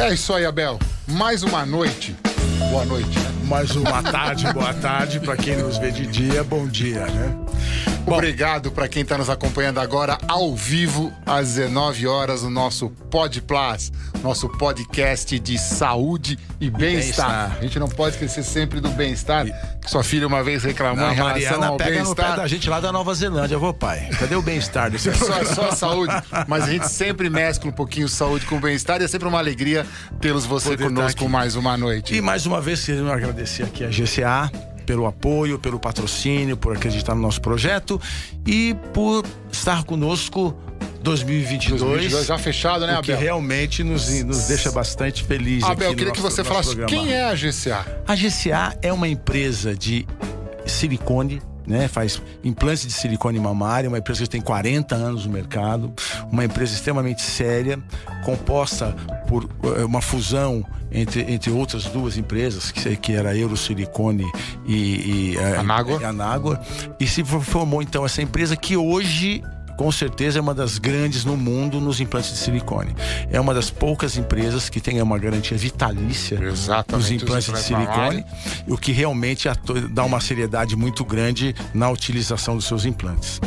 É isso aí, Abel. Mais uma noite. Boa noite? Mais uma tarde, boa tarde. Para quem nos vê de dia, bom dia, né? Bom, Obrigado para quem está nos acompanhando agora ao vivo às 19 horas no nosso Pod Plus, nosso podcast de saúde e bem-estar. Bem a gente não pode esquecer sempre do bem-estar. Que sua filha uma vez reclamou não, em relação Mariana ao pega no pé da gente lá da Nova Zelândia, vou pai. Cadê o bem-estar desse só, só a saúde, mas a gente sempre mescla um pouquinho saúde com bem-estar e é sempre uma alegria tê-los você Poder conosco mais uma noite. E mais uma vez queremos agradecer aqui a GCA pelo apoio, pelo patrocínio, por acreditar no nosso projeto e por estar conosco 2022, 2022 já fechado, né, Abel? Que realmente nos, nos deixa bastante felizes. Abel, eu queria que você falasse programa. quem é a GCA. A GCA é uma empresa de silicone né? Faz implantes de silicone mamário, uma empresa que tem 40 anos no mercado, uma empresa extremamente séria, composta por eh, uma fusão entre, entre outras duas empresas, que, que era Eurosilicone e, e eh, Anágua. E, Anágua, e se formou então essa empresa que hoje com certeza é uma das grandes no mundo nos implantes de silicone. É uma das poucas empresas que tem uma garantia vitalícia Exatamente, nos implantes de silicone, o que realmente dá uma seriedade muito grande na utilização dos seus implantes.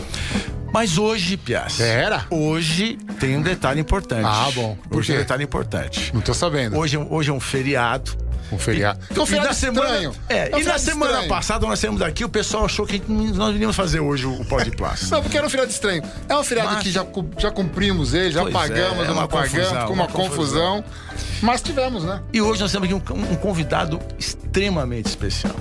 Mas hoje, Piazza. Era? Hoje tem um detalhe importante. Ah, bom. Por hoje quê? um detalhe importante. Não tô sabendo. Hoje, é hoje é um feriado. Um feriado. E, um feriado e na semana, é, é um e na semana estranho. passada nós saímos daqui, o pessoal achou que nós iríamos fazer hoje o Pode Plástico. Não, porque era um feriado estranho. É um feriado mas, que já, já cumprimos ele, já pagamos, é, é não pagamos, com uma, uma confusão. confusão. Mas tivemos, né? E hoje nós temos aqui um, um convidado extremamente especial.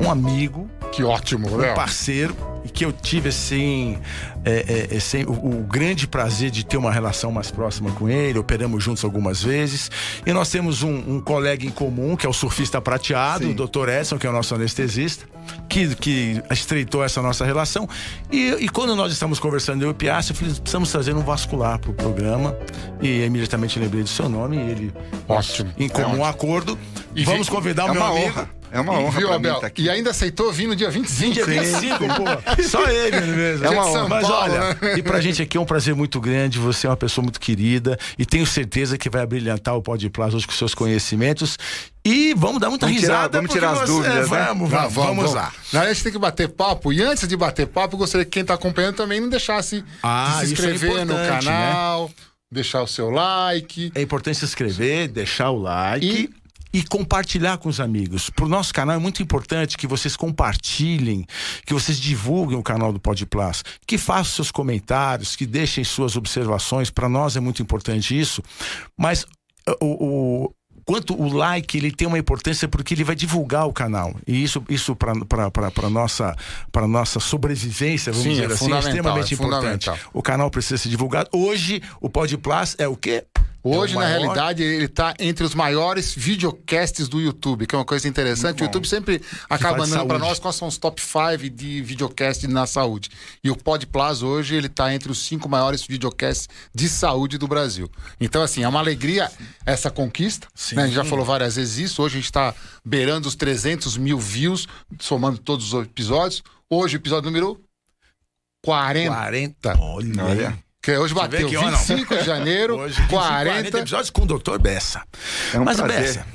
Um amigo. Que ótimo, Um parceiro e que eu tive assim é, é, é, o, o, grande prazer de ter uma relação mais próxima com ele, operamos juntos algumas vezes. E nós temos um, um colega em comum, que é o surfista prateado, Sim. o Dr. Edson, que é o nosso anestesista, que, que estreitou essa nossa relação. E, e quando nós estamos conversando, eu e o Piazza, eu falei, precisamos trazer um vascular para o programa. E imediatamente lembrei do seu nome, e ele, ótimo, em comum é acordo, e vamos convidar é o meu amigo. É uma honra. Viu, Abel? Tá e ainda aceitou vir no dia 25. Dia 25, pô. Só ele mesmo. É uma honra. Mas Paulo, olha, né? e pra gente aqui é um prazer muito grande. Você é uma pessoa muito querida e tenho certeza que vai brilhantar o Pode Plaza hoje com seus conhecimentos. E vamos dar muita vamos risada. vamos tirar as dúvidas. É, vamos, né? vamos, vamos, vamos, lá. Na a gente tem que bater papo. E antes de bater papo, eu gostaria que quem está acompanhando também não deixasse ah, de se é inscrever é no canal. Né? Deixar o seu like. É importante se inscrever, deixar o like. E e compartilhar com os amigos. Para o nosso canal é muito importante que vocês compartilhem, que vocês divulguem o canal do Podplas, que façam seus comentários, que deixem suas observações. Para nós é muito importante isso. Mas o, o quanto o like ele tem uma importância porque ele vai divulgar o canal e isso isso para nossa para nossa sobrevivência vamos Sim, dizer é assim é extremamente é importante o canal precisa ser divulgado hoje o Podplas é o quê Hoje, na realidade, ele está entre os maiores videocasts do YouTube, que é uma coisa interessante. O YouTube sempre acaba mandando para nós quais são os top 5 de videocast na saúde. E o Podplas hoje ele está entre os cinco maiores videocasts de saúde do Brasil. Então, assim, é uma alegria essa conquista. Né? A gente já falou várias vezes isso. Hoje a gente está beirando os 300 mil views, somando todos os episódios. Hoje, episódio número 40. 40. Olha. Olha. Que hoje bateu que 25 de janeiro, hoje, 40. 40 episódios com o Dr. Bessa. É um Mas prazer. Bessa.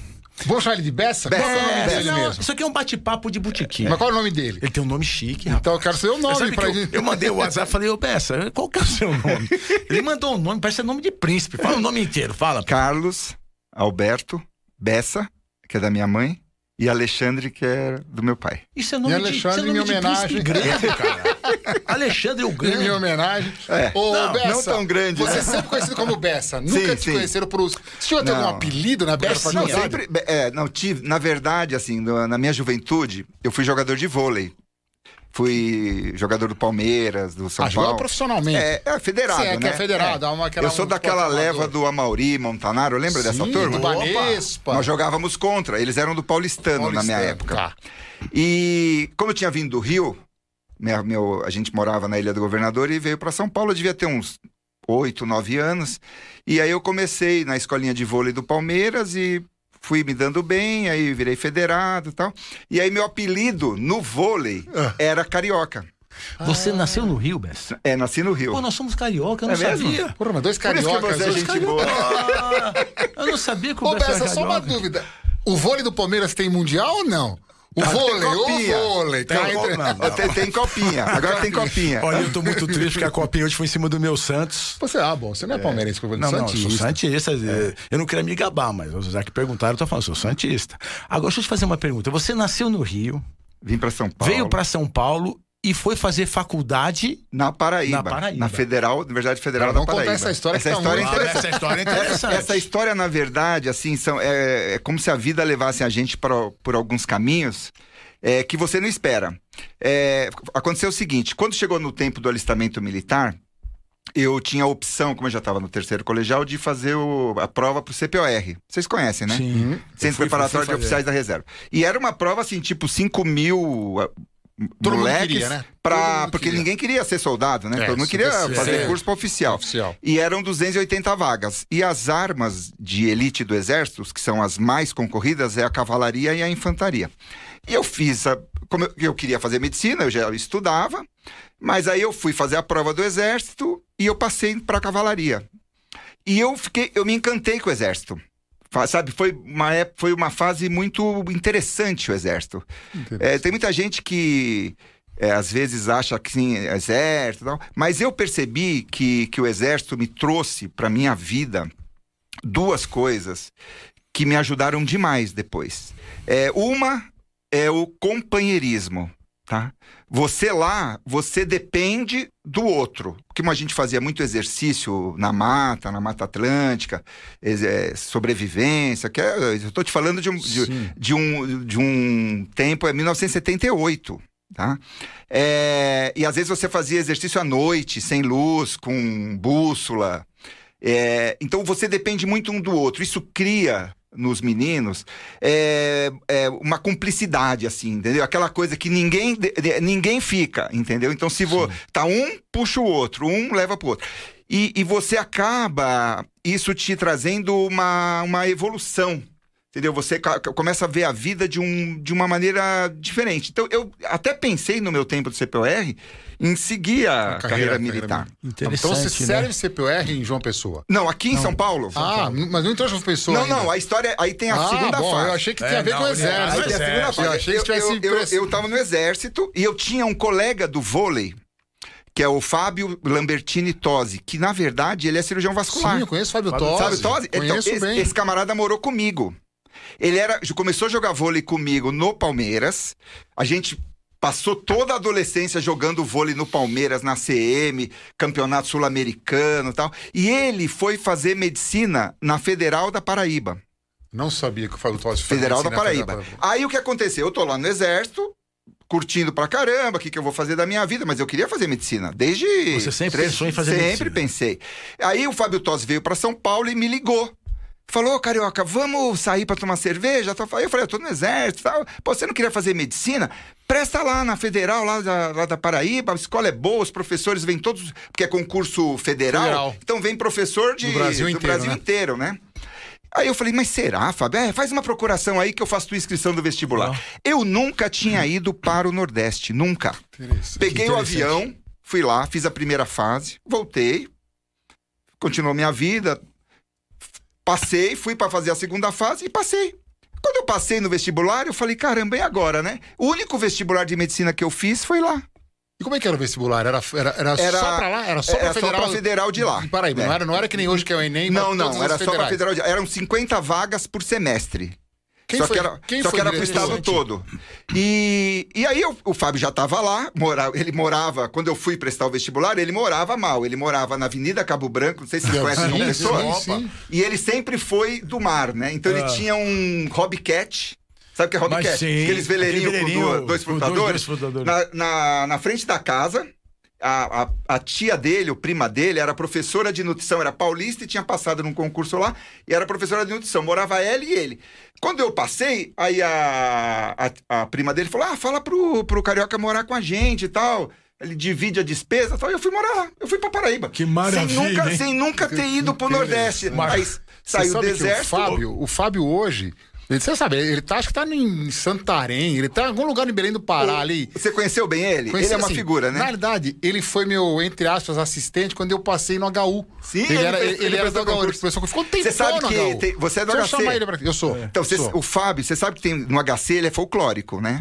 Vou chamar ele de Bessa? Bessa. Qual é o nome dele não, mesmo? Isso aqui é um bate-papo de botiquim. Mas qual é o nome dele? Ele tem um nome chique, rapaz. Então eu quero saber o nome pra gente. Eu, eu mandei o WhatsApp e falei, ô Bessa, qual que é o seu nome? ele mandou um nome, parece nome de príncipe. Fala o nome inteiro, fala. Carlos Alberto Bessa, que é da minha mãe, e Alexandre, que é do meu pai. Isso é nome, e Alexandre, de, isso é nome em homenagem. grande, cara. Alexandre o Grande. Em minha homenagem. É. Ô, não, Bessa, não tão grande. Você né? é sempre conhecido como Bessa. Nunca sim, te sim. conheceram por. Você tinha até algum apelido na Bessa? Não, sempre. É, não, tive. Na verdade, assim, na minha juventude, eu fui jogador de vôlei fui jogador do Palmeiras, do São ah, Paulo. profissionalmente. É, é federado, Sim, é, né? Que é federado. É. Uma, eu sou daquela leva do Amauri, Montanaro, lembra Sim, dessa turma? do Banespa. Nós jogávamos contra, eles eram do Paulistano, Paulistano na minha época. Tá. E como eu tinha vindo do Rio, minha, meu, a gente morava na Ilha do Governador e veio para São Paulo, eu devia ter uns oito, nove anos. E aí eu comecei na escolinha de vôlei do Palmeiras e fui me dando bem, aí virei federado e tal. E aí meu apelido no vôlei ah. era Carioca. Você ah. nasceu no Rio, Bess? É, nasci no Rio. Pô, nós somos carioca, eu não é sabia. Mesmo? Porra, mas dois cariocas. Por isso que você é gente boa. Ah, eu não sabia que o Ô, Bessa, só uma dúvida. O vôlei do Palmeiras tem mundial ou não? O vôlei, o vôlei. Tem, entre... não, não. Tem, tem, copinha. Agora tem copinha. Olha, eu tô muito triste porque a copinha hoje foi em cima do meu Santos. Você, ah, bom, você não é, é. palmeirense, foi não, Santista. Não, eu sou Santista. É. Eu não queria me gabar, mas já que perguntaram, eu tô falando, sou Santista. Agora, deixa eu te fazer uma pergunta. Você nasceu no Rio. Vim para São Paulo. Veio para São Paulo e foi fazer faculdade na Paraíba. Na Paraíba. Na Federal, Universidade Federal da Paraíba. essa história essa história, é interessante. essa história é interessante. Essa, história, na verdade, assim, são, é, é, como se a vida levasse a gente por, por alguns caminhos é, que você não espera. É, aconteceu o seguinte: quando chegou no tempo do alistamento militar, eu tinha a opção, como eu já estava no terceiro colegial, de fazer o, a prova para o CPOR. Vocês conhecem, né? Sim. Centro Preparatório de Oficiais da Reserva. E era uma prova, assim, tipo 5 mil Todo moleques queria, né? pra, porque queria. ninguém queria ser soldado, né? É, Todo mundo queria fazer é. curso para oficial. oficial. E eram 280 vagas. E as armas de elite do exército, que são as mais concorridas, é a cavalaria e a infantaria. E eu fiz, a, como eu, eu queria fazer medicina, eu já estudava, mas aí eu fui fazer a prova do exército e eu passei para a cavalaria. E eu fiquei, eu me encantei com o exército. Sabe, foi uma, foi uma fase muito interessante o exército. É, tem muita gente que é, às vezes acha que sim, exército, mas eu percebi que, que o exército me trouxe para minha vida duas coisas que me ajudaram demais depois. É, uma é o companheirismo tá? Você lá, você depende do outro. Porque a gente fazia muito exercício na mata, na Mata Atlântica, é, sobrevivência, que é, eu estou te falando de um, de, de, um, de um tempo, é 1978. Tá? É, e às vezes você fazia exercício à noite, sem luz, com bússola. É, então você depende muito um do outro. Isso cria nos meninos é, é, uma cumplicidade, assim, entendeu? Aquela coisa que ninguém, ninguém fica, entendeu? Então, se vo, tá um, puxa o outro, um leva pro outro. E, e você acaba isso te trazendo uma, uma evolução entendeu? Você começa a ver a vida de, um, de uma maneira diferente. Então, eu até pensei no meu tempo do CPOR em seguir a, a carreira, carreira, militar. Interessante, então você né? serve CPOR em João Pessoa? Não, aqui em São Paulo. São ah, Paulo. mas não entrou João Pessoa Não, ainda. não, a história, aí tem a ah, segunda bom, fase. Eu achei que tinha é, a ver não, com o exército. Aí tem a segunda fase. Eu achei que tivesse... Eu, eu, eu, eu tava no exército e eu tinha um colega do vôlei que é o Fábio Lambertini Tosi, que na verdade ele é cirurgião vascular. Sim, eu conheço o Fábio, Fábio Tosi. Fábio Tosi? Então, esse, esse, camarada morou comigo. Ele era, começou a jogar vôlei comigo no Palmeiras. A gente passou toda a adolescência jogando vôlei no Palmeiras, na CM, campeonato sul-americano e tal. E ele foi fazer medicina na Federal da Paraíba. Não sabia que o Fábio Tosi Federal da Paraíba. Federal. Aí o que aconteceu? Eu tô lá no exército, curtindo pra caramba, o que, que eu vou fazer da minha vida, mas eu queria fazer medicina, desde... Você sempre três, pensou em fazer sempre medicina? Sempre pensei. Aí o Fábio Tosi veio para São Paulo e me ligou. Falou, Carioca, vamos sair para tomar cerveja? Eu falei, eu tô no exército tal. Pô, você não queria fazer medicina? Presta lá na Federal, lá da, lá da Paraíba, a escola é boa, os professores vêm todos, porque é concurso federal, federal. então vem professor de, do Brasil, do inteiro, Brasil né? inteiro, né? Aí eu falei, mas será, Fábio? É, faz uma procuração aí que eu faço tua inscrição do vestibular. Não. Eu nunca tinha ido para o Nordeste, nunca. Peguei o avião, fui lá, fiz a primeira fase, voltei, continuou minha vida, Passei, fui para fazer a segunda fase e passei. Quando eu passei no vestibular, eu falei, caramba, e agora, né? O único vestibular de medicina que eu fiz foi lá. E como é que era o vestibular? Era, era, era, era só pra lá? Era só pra, federal, só pra federal de lá. Paraíba, é. não, era, não era que nem hoje que é o Enem? Não, não, era só pra federal de lá. Eram 50 vagas por semestre. Quem só foi, que era, quem só que era pro estado todo. E, e aí eu, o Fábio já estava lá, mora, ele morava, quando eu fui prestar o vestibular, ele morava mal. Ele morava na Avenida Cabo Branco, não sei se vocês conhecem João Pessoa. Sim, sim. E ele sempre foi do mar, né? Então ah. ele tinha um hobbycat. Sabe o que é hobbycat? Aqueles veleirinhos com dois, dois Dois, dois na, na, na frente da casa a, a, a, tia dele, o prima dele, era professora de nutrição, era paulista e tinha passado num concurso lá, e era professora de nutrição. Morava ela e ele. Quando eu passei, aí a, a, a prima dele falou: Ah, fala pro, pro Carioca morar com a gente e tal. Ele divide a despesa e tal. E eu fui morar lá. Eu fui pra Paraíba. Que maravilha. Sem nunca, sem nunca ter ido pro Nordeste. Mas, saiu do exército. O Fábio, o Fábio hoje Você sabe, ele tá, acho que tá em Santarém, ele tá em algum lugar em Belém do Pará o, ali. Você conheceu bem ele? Conheci, ele é uma assim, figura, né? Na verdade, ele foi meu, entre aspas, assistente quando eu passei no HU. Sim, ele, ele era, ele, ele era do HU, ele ficou um tempo Você sabe que tem, você é do HC. Chamar ele pra... Eu sou. É. Então, você, sou. o Fábio, você sabe que tem no HC ele é folclórico, né?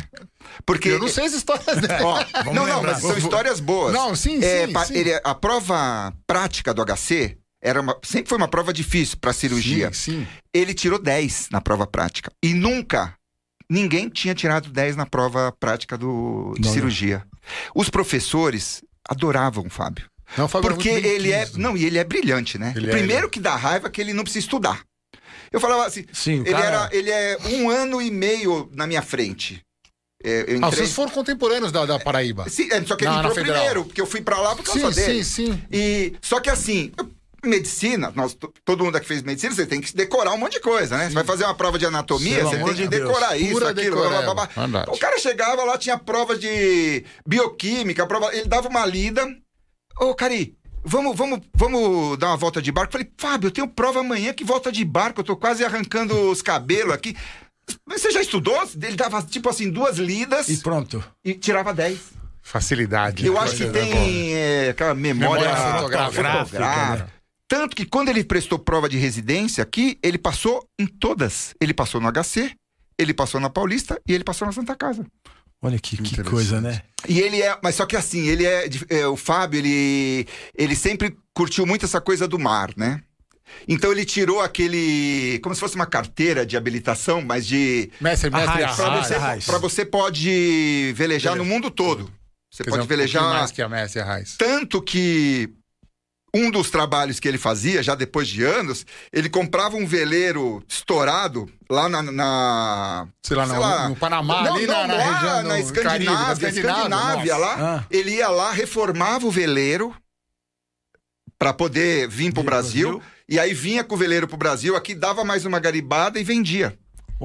Porque eu não sei as histórias dele. Ó, não, não, mas são histórias boas. Não, sim, é, sim, sim. Ele, é, a prova prática do HC era uma, sempre foi uma prova difícil para cirurgia. Sim, sim. Ele tirou 10 na prova prática e nunca ninguém tinha tirado 10 na prova prática do, de não, cirurgia. Não. Os professores adoravam o Fábio. Não, o Fábio porque ele é, não, e ele é brilhante, né? Ele Primeiro é, que dá raiva é que ele não precisa estudar. Eu falava assim, Sim, ele, cara... era, ele é um ano e meio na minha frente. É, entrei... Ah, vocês foram contemporâneos da, da Paraíba. Sim, é, só que ele entrou primeiro, porque eu fui para lá por causa sim, dele. Sim, sim. E, só que assim, medicina, nós, todo mundo que fez medicina, você tem que decorar um monte de coisa, né? Sim. Você vai fazer uma prova de anatomia, Seu você tem que decorar isso, Pura aquilo. Blá, blá, blá. O cara chegava lá, tinha prova de bioquímica, prova, ele dava uma lida. Ô, Cari, vamos, vamos, vamos dar uma volta de barco. Falei, Fábio, eu tenho prova amanhã que volta de barco, eu tô quase arrancando os cabelos aqui. Você já estudou? Ele dava, tipo assim, duas lidas. E pronto. E tirava 10. Facilidade. Eu acho que tem é, aquela memória, memória fotográfica. fotográfica. Né? Tanto que quando ele prestou prova de residência aqui, ele passou em todas. Ele passou no HC, ele passou na Paulista e ele passou na Santa Casa. Olha que, que coisa, né? E ele é, mas só que assim, ele é, é, o Fábio, ele, ele sempre curtiu muito essa coisa do mar, né? Então ele tirou aquele. como se fosse uma carteira de habilitação, mas de. Mestre, mestre, para você, pra você pode velejar no mundo todo. Você Quer pode velejar. Um mais que a Messi Raiz. Tanto que um dos trabalhos que ele fazia, já depois de anos, ele comprava um veleiro estourado lá na. na sei lá, sei no, lá no, Panamá, não, ali não, na, na, região. Na Escandinávia, Caribe, Escandinávia lá. Ah. Ele ia lá, reformava o veleiro para poder vir para o Brasil, Brasil, e aí vinha com o veleiro para o Brasil, aqui dava mais uma garibada e vendia.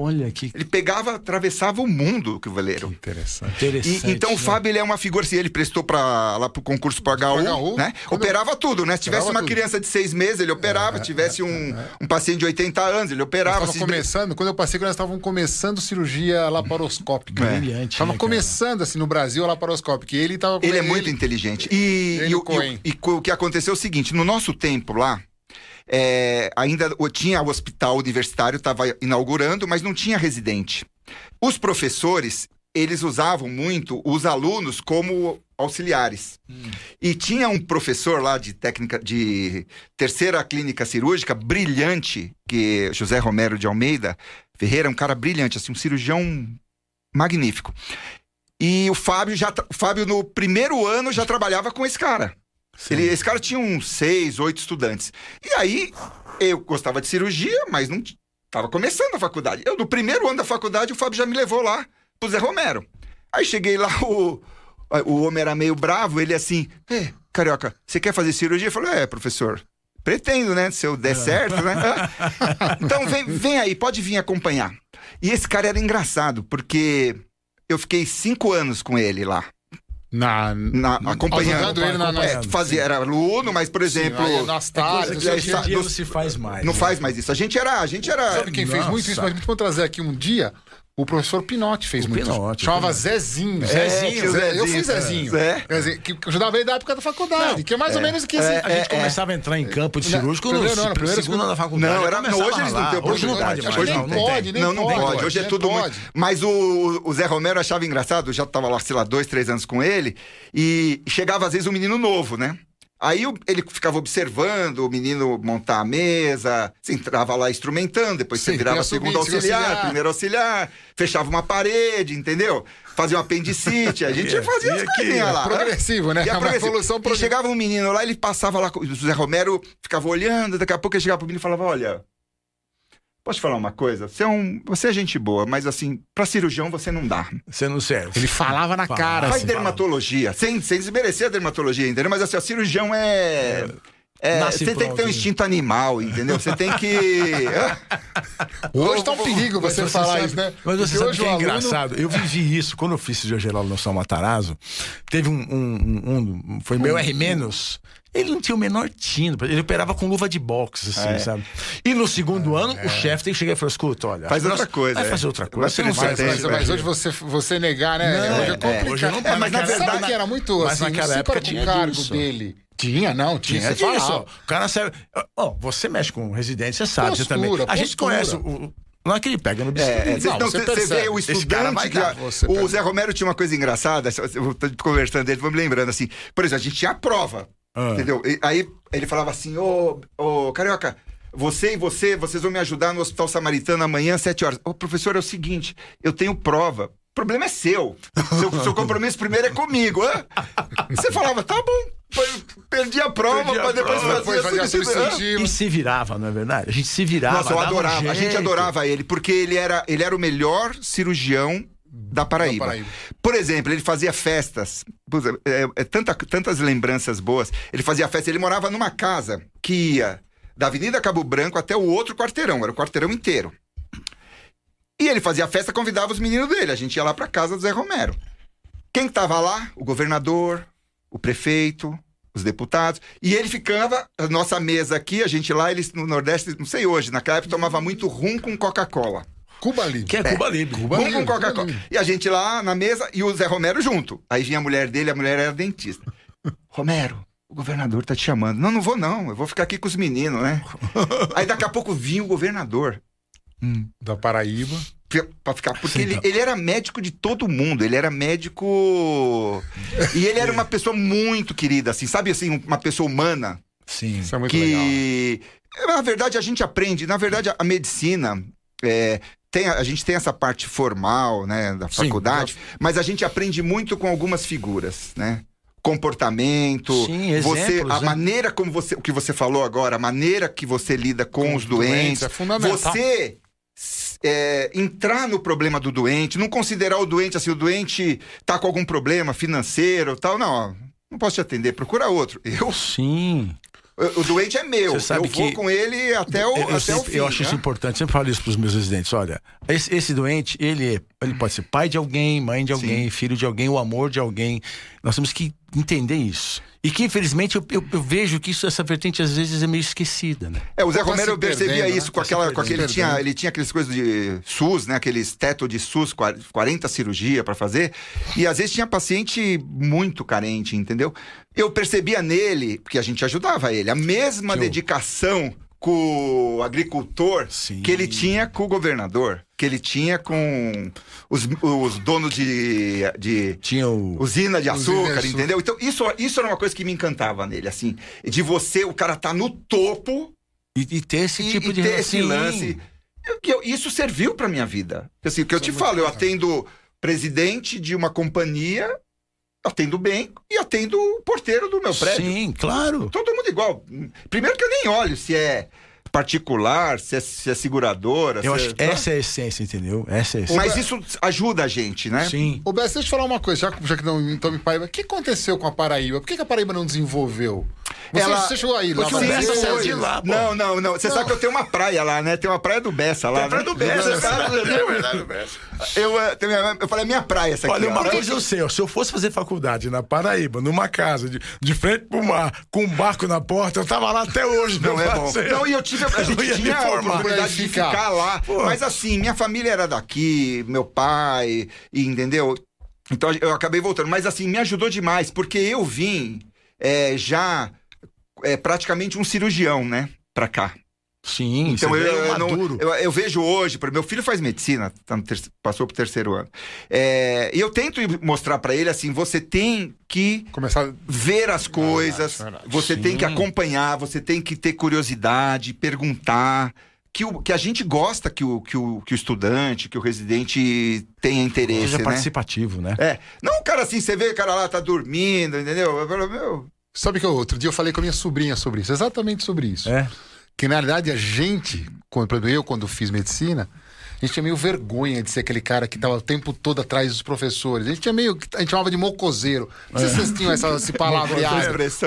Olha que. Ele pegava, atravessava o mundo que o veleiro. Que interessante. interessante e, então né? o Fábio ele é uma figura, se ele prestou para lá pro concurso para HU, HU, né? Operava eu... tudo, né? Se tivesse uma tudo. criança de seis meses, ele operava. É, tivesse é, um, é. um paciente de 80 anos, ele operava. Estava começando, quando eu passei, quando nós estávamos começando cirurgia laparoscópica. É. Brilhante. Estava né, começando assim no Brasil a laparoscópica. E ele estava. Ele é muito inteligente. E, e, e, e o que aconteceu é o seguinte: no nosso tempo lá, é, ainda tinha o hospital universitário, estava inaugurando, mas não tinha residente. Os professores, eles usavam muito os alunos como auxiliares. Hum. E tinha um professor lá de técnica de terceira clínica cirúrgica brilhante, que José Romero de Almeida Ferreira, um cara brilhante, assim, um cirurgião magnífico. E o Fábio já o Fábio no primeiro ano já trabalhava com esse cara. Ele, esse cara tinha uns seis, oito estudantes. E aí, eu gostava de cirurgia, mas não estava começando a faculdade. Eu, no primeiro ano da faculdade, o Fábio já me levou lá pro Zé Romero. Aí cheguei lá, o, o homem era meio bravo, ele assim, é, Carioca, você quer fazer cirurgia? Eu falei, é, professor, pretendo, né? Se eu der é. certo, né? então vem, vem aí, pode vir acompanhar. E esse cara era engraçado, porque eu fiquei cinco anos com ele lá. Na, na, acompanhando ele na, na é, fazia era aluno mas por exemplo sim, nas tardes é hoje em dia não se faz mais não né? faz mais isso a gente era a gente era sabe quem Nossa. fez muito isso mas muito trazer aqui um dia o professor Pinotti fez o muito. Pinotti, Chamava Zezinho. É, Zezinho. Zezinho. Eu fui Zezinho. É. Zezinho. Que ajudava ele da época da faculdade. Não, que é mais é. ou menos que assim. É, a gente é, começava a entrar em campo de cirúrgico no, primeiro, não, primeiro, segundo da faculdade. Não, era, não, hoje eles não têm oportunidade. Hoje, hoje não, não pode, nem não, não pode. pode. Hoje é tudo muito. Mas o, o Zé Romero achava engraçado, eu já estava lá, sei lá, dois, três anos com ele, e chegava às vezes um menino novo, né? Aí ele ficava observando o menino montar a mesa, você entrava lá instrumentando, depois Sim, você virava segundo auxiliar, auxiliar, primeiro auxiliar, fechava uma parede, entendeu? Fazia um apendicite, a gente fazia as coisinhas lá. Progressivo, né? E, a é evolução progressiva. chegava um menino lá, ele passava lá, o José Romero ficava olhando, daqui a pouco ele chegava pro menino e falava, olha, Posso te falar uma coisa? Você é, um, você é gente boa, mas assim, pra cirurgião você não dá. Você não serve. Ele falava na cara. Faz assim, dermatologia, sem, sem desmerecer a dermatologia, entendeu? Mas assim, o cirurgião é... é... você tem que ter um instinto animal, entendeu? Você tem que. hoje tá um perigo você, você falar sabe, isso, né? Mas você Porque sabe que é aluno... engraçado. Eu vivi isso quando eu fiz cirurgia geral no São Matarazzo. Teve um. um, um, um foi meu R- Ele não tinha o menor tino, ele operava com luva de boxe, assim, é. sabe? E no segundo é, ano, é. o chefe tem que chegar e falar: escuta, olha. Faz outra coisa. Vai é. fazer outra coisa. Você não mas, mas, mas, hoje você, você negar, né? Não, hoje é complicado. Hoje não, é, mas na verdade. Sabe que era muito mas assim, naquela época tinha o cargo disso. dele. Tinha, não, tinha. tinha disso. O cara serve. Ó, você mexe com residência, você sabe, postura, você também. A postura. gente conhece o, não é que ele pega no bicicleta. É, não, você, você vê o estudante. Que, o Zé Romero tinha uma coisa engraçada, eu tô conversando dele, vou me lembrando assim. Por exemplo, a gente tinha a prova. Ah. Entendeu? E, aí ele falava assim: Ô, ô, Carioca, você e você, vocês vão me ajudar no Hospital Samaritano amanhã, às 7 horas. Ô, professor, é o seguinte: eu tenho prova. O problema é seu. Seu, seu compromisso primeiro é comigo. Hã? Você falava, tá bom, perdi a prova para depois fazer, fazer a substantiva. E se virava, não é verdade? A gente se virava. Nossa, eu adorava. Um a gente adorava ele, porque ele era, ele era o melhor cirurgião da Paraíba. Paraíba. Por exemplo, ele fazia festas. É, é, tanta, tantas lembranças boas. Ele fazia festa, ele morava numa casa que ia da Avenida Cabo Branco até o outro quarteirão, era o quarteirão inteiro. E ele fazia festa, convidava os meninos dele. A gente ia lá para casa do Zé Romero. Quem estava lá? O governador, o prefeito, os deputados. E ele ficava, a nossa mesa aqui, a gente lá, eles no Nordeste, não sei hoje, naquela época tomava muito rum com Coca-Cola. Cuba Libre. Que é, é Cuba Libre. Cuba rum com Coca-Cola. E a gente lá na mesa e o Zé Romero junto. Aí vinha a mulher dele, a mulher era dentista. Romero, o governador tá te chamando. Não, não vou não, eu vou ficar aqui com os meninos, né? Aí daqui a pouco vinha o governador. Hum. Da Paraíba para ficar. Porque ele, ele era médico de todo mundo. Ele era médico. e ele era uma pessoa muito querida, assim, sabe assim, uma pessoa humana. Sim. Isso é muito que... legal. Na verdade, a gente aprende. Na verdade, a medicina. É, tem, a gente tem essa parte formal, né, da faculdade, Sim, mas a gente aprende muito com algumas figuras, né? comportamento, Sim, exemplos, você a né? maneira como você o que você falou agora, a maneira que você lida com, com os doentes, doentes é fundamental. você é, entrar no problema do doente, não considerar o doente assim, o doente tá com algum problema financeiro tal, não, não posso te atender, procura outro. Eu sim. O, doente é meu. Você sabe eu vou com ele até o, eu, até sempre, o fim. Eu acho né? isso importante, sempre falo isso para os meus residentes. Olha, esse, esse, doente, ele, ele pode ser pai de alguém, mãe de alguém, sim. filho de alguém, o amor de alguém. Nós temos que entender isso. E que, infelizmente, eu, eu, eu, vejo que isso, essa vertente às vezes é meio esquecida, né? É, o Zé tá Romero eu percebia isso né? com tá aquela. Com aquele, ele, tinha, ele tinha aquelas coisas de SUS, né? Aqueles teto de SUS, 40 cirurgia para fazer. E às vezes tinha paciente muito carente, entendeu? Eu percebia nele, porque a gente ajudava ele, a mesma dedicação com o agricultor Sim. que ele tinha com o governador, que ele tinha com os, os donos de, de tinha o... usina de açúcar, entendeu? Então, isso, isso era uma coisa que me encantava nele, assim, de você, o cara tá no topo e, e ter esse e, tipo e de ter esse lance. Eu, eu, isso serviu para minha vida. Assim, o que eu te é falo, eu atendo presidente de uma companhia atendo bem e atendo o porteiro do meu prédio. Sim, claro. Todo mundo igual. Primeiro que eu nem olho se é particular, se é, se é seguradora. Eu acho é... essa é a essência, entendeu? Essa é a essência. Mas isso ajuda a gente, né? Sim. O Bess, deixa eu te falar uma coisa, já, já que não então me Paraíba. O que aconteceu com a Paraíba? Por que, que a Paraíba não desenvolveu? Você, ela... você chegou aí lá. Porque o Bessa saiu de lá, pô. Não, não, não. Você não. sabe que eu tenho uma praia lá, né? Tem uma praia do Bessa lá. Tem a praia né? do Bessa, sabe? É verdade, do Bessa. Eu, eh, eu falei, minha praia essa aqui. Olha, uma coisa eu sei, ó, se eu fosse fazer faculdade na Paraíba, numa casa, de, de frente pro mar, com um barco na porta, eu tava lá até hoje. Não é bom. Não, e eu tive, a gente tinha a oportunidade de ficar lá. Pô. Mas assim, minha família era daqui, meu pai, e, entendeu? Então eu acabei voltando. Mas assim, me ajudou demais, porque eu vim é, já é, praticamente um cirurgião, né? Pra cá. Sim, então eu, eu, não, eu, eu, vejo hoje, meu filho faz medicina, tá ter, passou pro terceiro ano. É, e eu tento mostrar para ele assim: você tem que começar a ver as coisas, você Sim. tem que acompanhar, você tem que ter curiosidade, perguntar. Que, o, que a gente gosta que o, que, o, que o estudante, que o residente tenha interesse. Seja né? participativo, né? É. Não, cara, assim, você vê o cara lá, tá dormindo, entendeu? Eu falo, meu, Sabe que outro dia eu falei com a minha sobrinha sobre isso, exatamente sobre isso. É. Que na verdade a gente, quando eu quando fiz medicina, a gente tinha meio vergonha de ser aquele cara que estava o tempo todo atrás dos professores. A gente tinha meio. A gente chamava de mocoseiro. Não sei se vocês tinham essa, esse palavreado.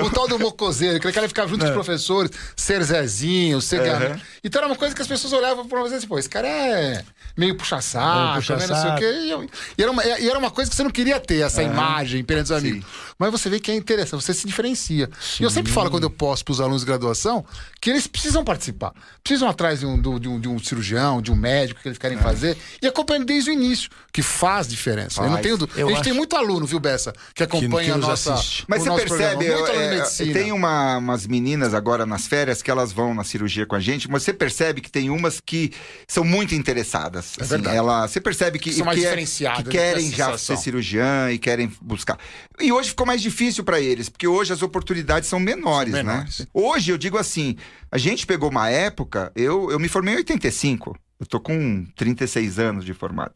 o tal do mocoseiro, aquele cara ficava junto é. com os professores, ser Zezinho, ser uhum. Então era uma coisa que as pessoas olhavam para você assim, pô, esse cara é meio puxa-saco, é, puxa né, não sei o quê. E, e, era uma, e era uma coisa que você não queria ter, essa uhum. imagem perante os amigos. Sim. Mas você vê que é interessante, você se diferencia. Sim. E eu sempre falo quando eu posto para os alunos de graduação que eles precisam participar. Precisam atrás de um, de um, de um cirurgião, de um médico que eles querem é. fazer e acompanhar desde o início, que faz diferença. Faz. Eu não tenho, eu a gente acho... tem muito aluno, viu, Bessa, que acompanha que, que a nossa. Assiste. Mas você percebe, eu, é, tem uma, umas meninas agora nas férias que elas vão na cirurgia com a gente, mas você percebe que tem umas que são muito interessadas. É assim, verdade. Ela, você percebe que, são mais que, é, que querem já ser cirurgiã e querem buscar. E hoje ficou mais difícil para eles, porque hoje as oportunidades são menores, são menores, né? Hoje eu digo assim, a gente pegou uma época, eu, eu me formei em 85, eu tô com 36 anos de formado.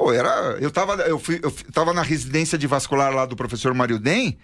Pô, era. Eu tava, eu fui, eu tava na residência de vascular lá do professor Mário Den,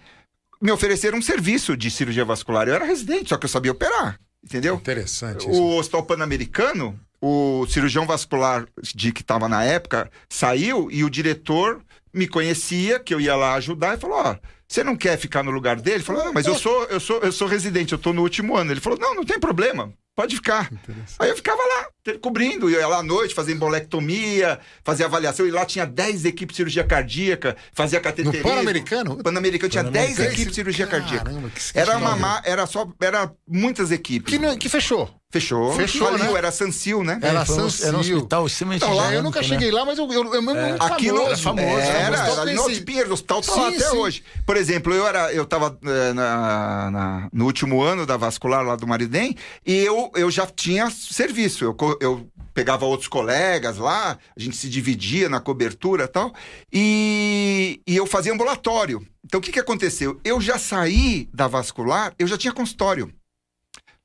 me ofereceram um serviço de cirurgia vascular. Eu era residente, só que eu sabia operar. Entendeu? Interessante. O Hospital Pan-Americano, o cirurgião vascular de que estava na época saiu e o diretor me conhecia, que eu ia lá ajudar, e falou: Ó, você não quer ficar no lugar dele? Ele falou: Não, mas eu sou, eu sou, eu sou residente, eu tô no último ano. Ele falou: Não, não tem problema. Pode ficar. Aí eu ficava lá, cobrindo, ia lá à noite, fazer embolectomia, fazer avaliação, e lá tinha 10 equipes de cirurgia cardíaca, fazia cateterismo. No Pan-Americano? Pan-Americano tinha 10 equipes de cirurgia cardíaca. era uma era só era muitas equipes. Que, que fechou. Fechou. Fechou, Faliu, né? era Sansil, né? Era Sansil. Era um hospital extremamente então, lá Eu nunca né? cheguei lá, mas eu, eu, eu mesmo é. Aquilo era famoso. Era, era, era no Pinheiro, o hospital tá sim, lá até sim. hoje. Por exemplo, eu era eu tava eh, na, na, no último ano da vascular lá do Maridem e eu, eu já tinha serviço. Eu, eu pegava outros colegas lá, a gente se dividia na cobertura e tal, e, e eu fazia ambulatório. Então o que, que aconteceu? Eu já saí da vascular, eu já tinha consultório.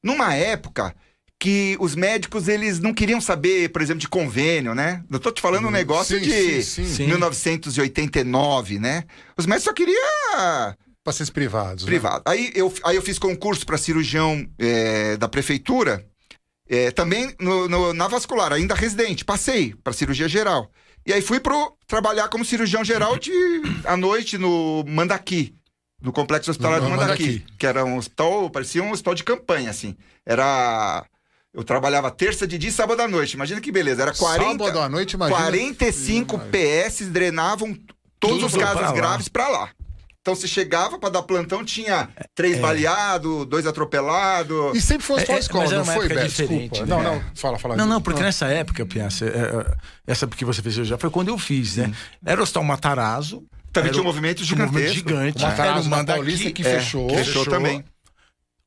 Numa época que os médicos eles não queriam saber, por exemplo, de convênio, né? Eu tô te falando um uhum. negócio sim, de sim, sim. 1989, né? Os médicos só queriam pacientes privados. Né? Privado. Né? Aí, eu, aí eu fiz concurso para cirurgião é, da prefeitura, é, também no, no, na vascular, ainda residente. Passei para cirurgia geral. E aí fui pro trabalhar como cirurgião geral de à noite no Mandaqui no complexo hospitalar do Mandaqui, Mandaqui, que era um hospital, parecia um hospital de campanha, assim. Era eu trabalhava terça de dia e sábado à noite. Imagina que beleza. Era 40, sábado à noite, imagina. 45 PS drenavam todos Tudo os casos graves para lá. Então você chegava para dar plantão, tinha três é. baleados, dois atropelados. E sempre foi só é, escola, não foi, Beto? Desculpa. Né? Não, não, fala, fala. Não, não, porque não. nessa época, Piança, é, é, essa que você fez já foi quando eu fiz, né? Hum. Era o Hospital Matarazzo. Também tinha um movimento gigantesco. Um movimento gigante. O Matarazzo o Paulista que fechou. Fechou, fechou também.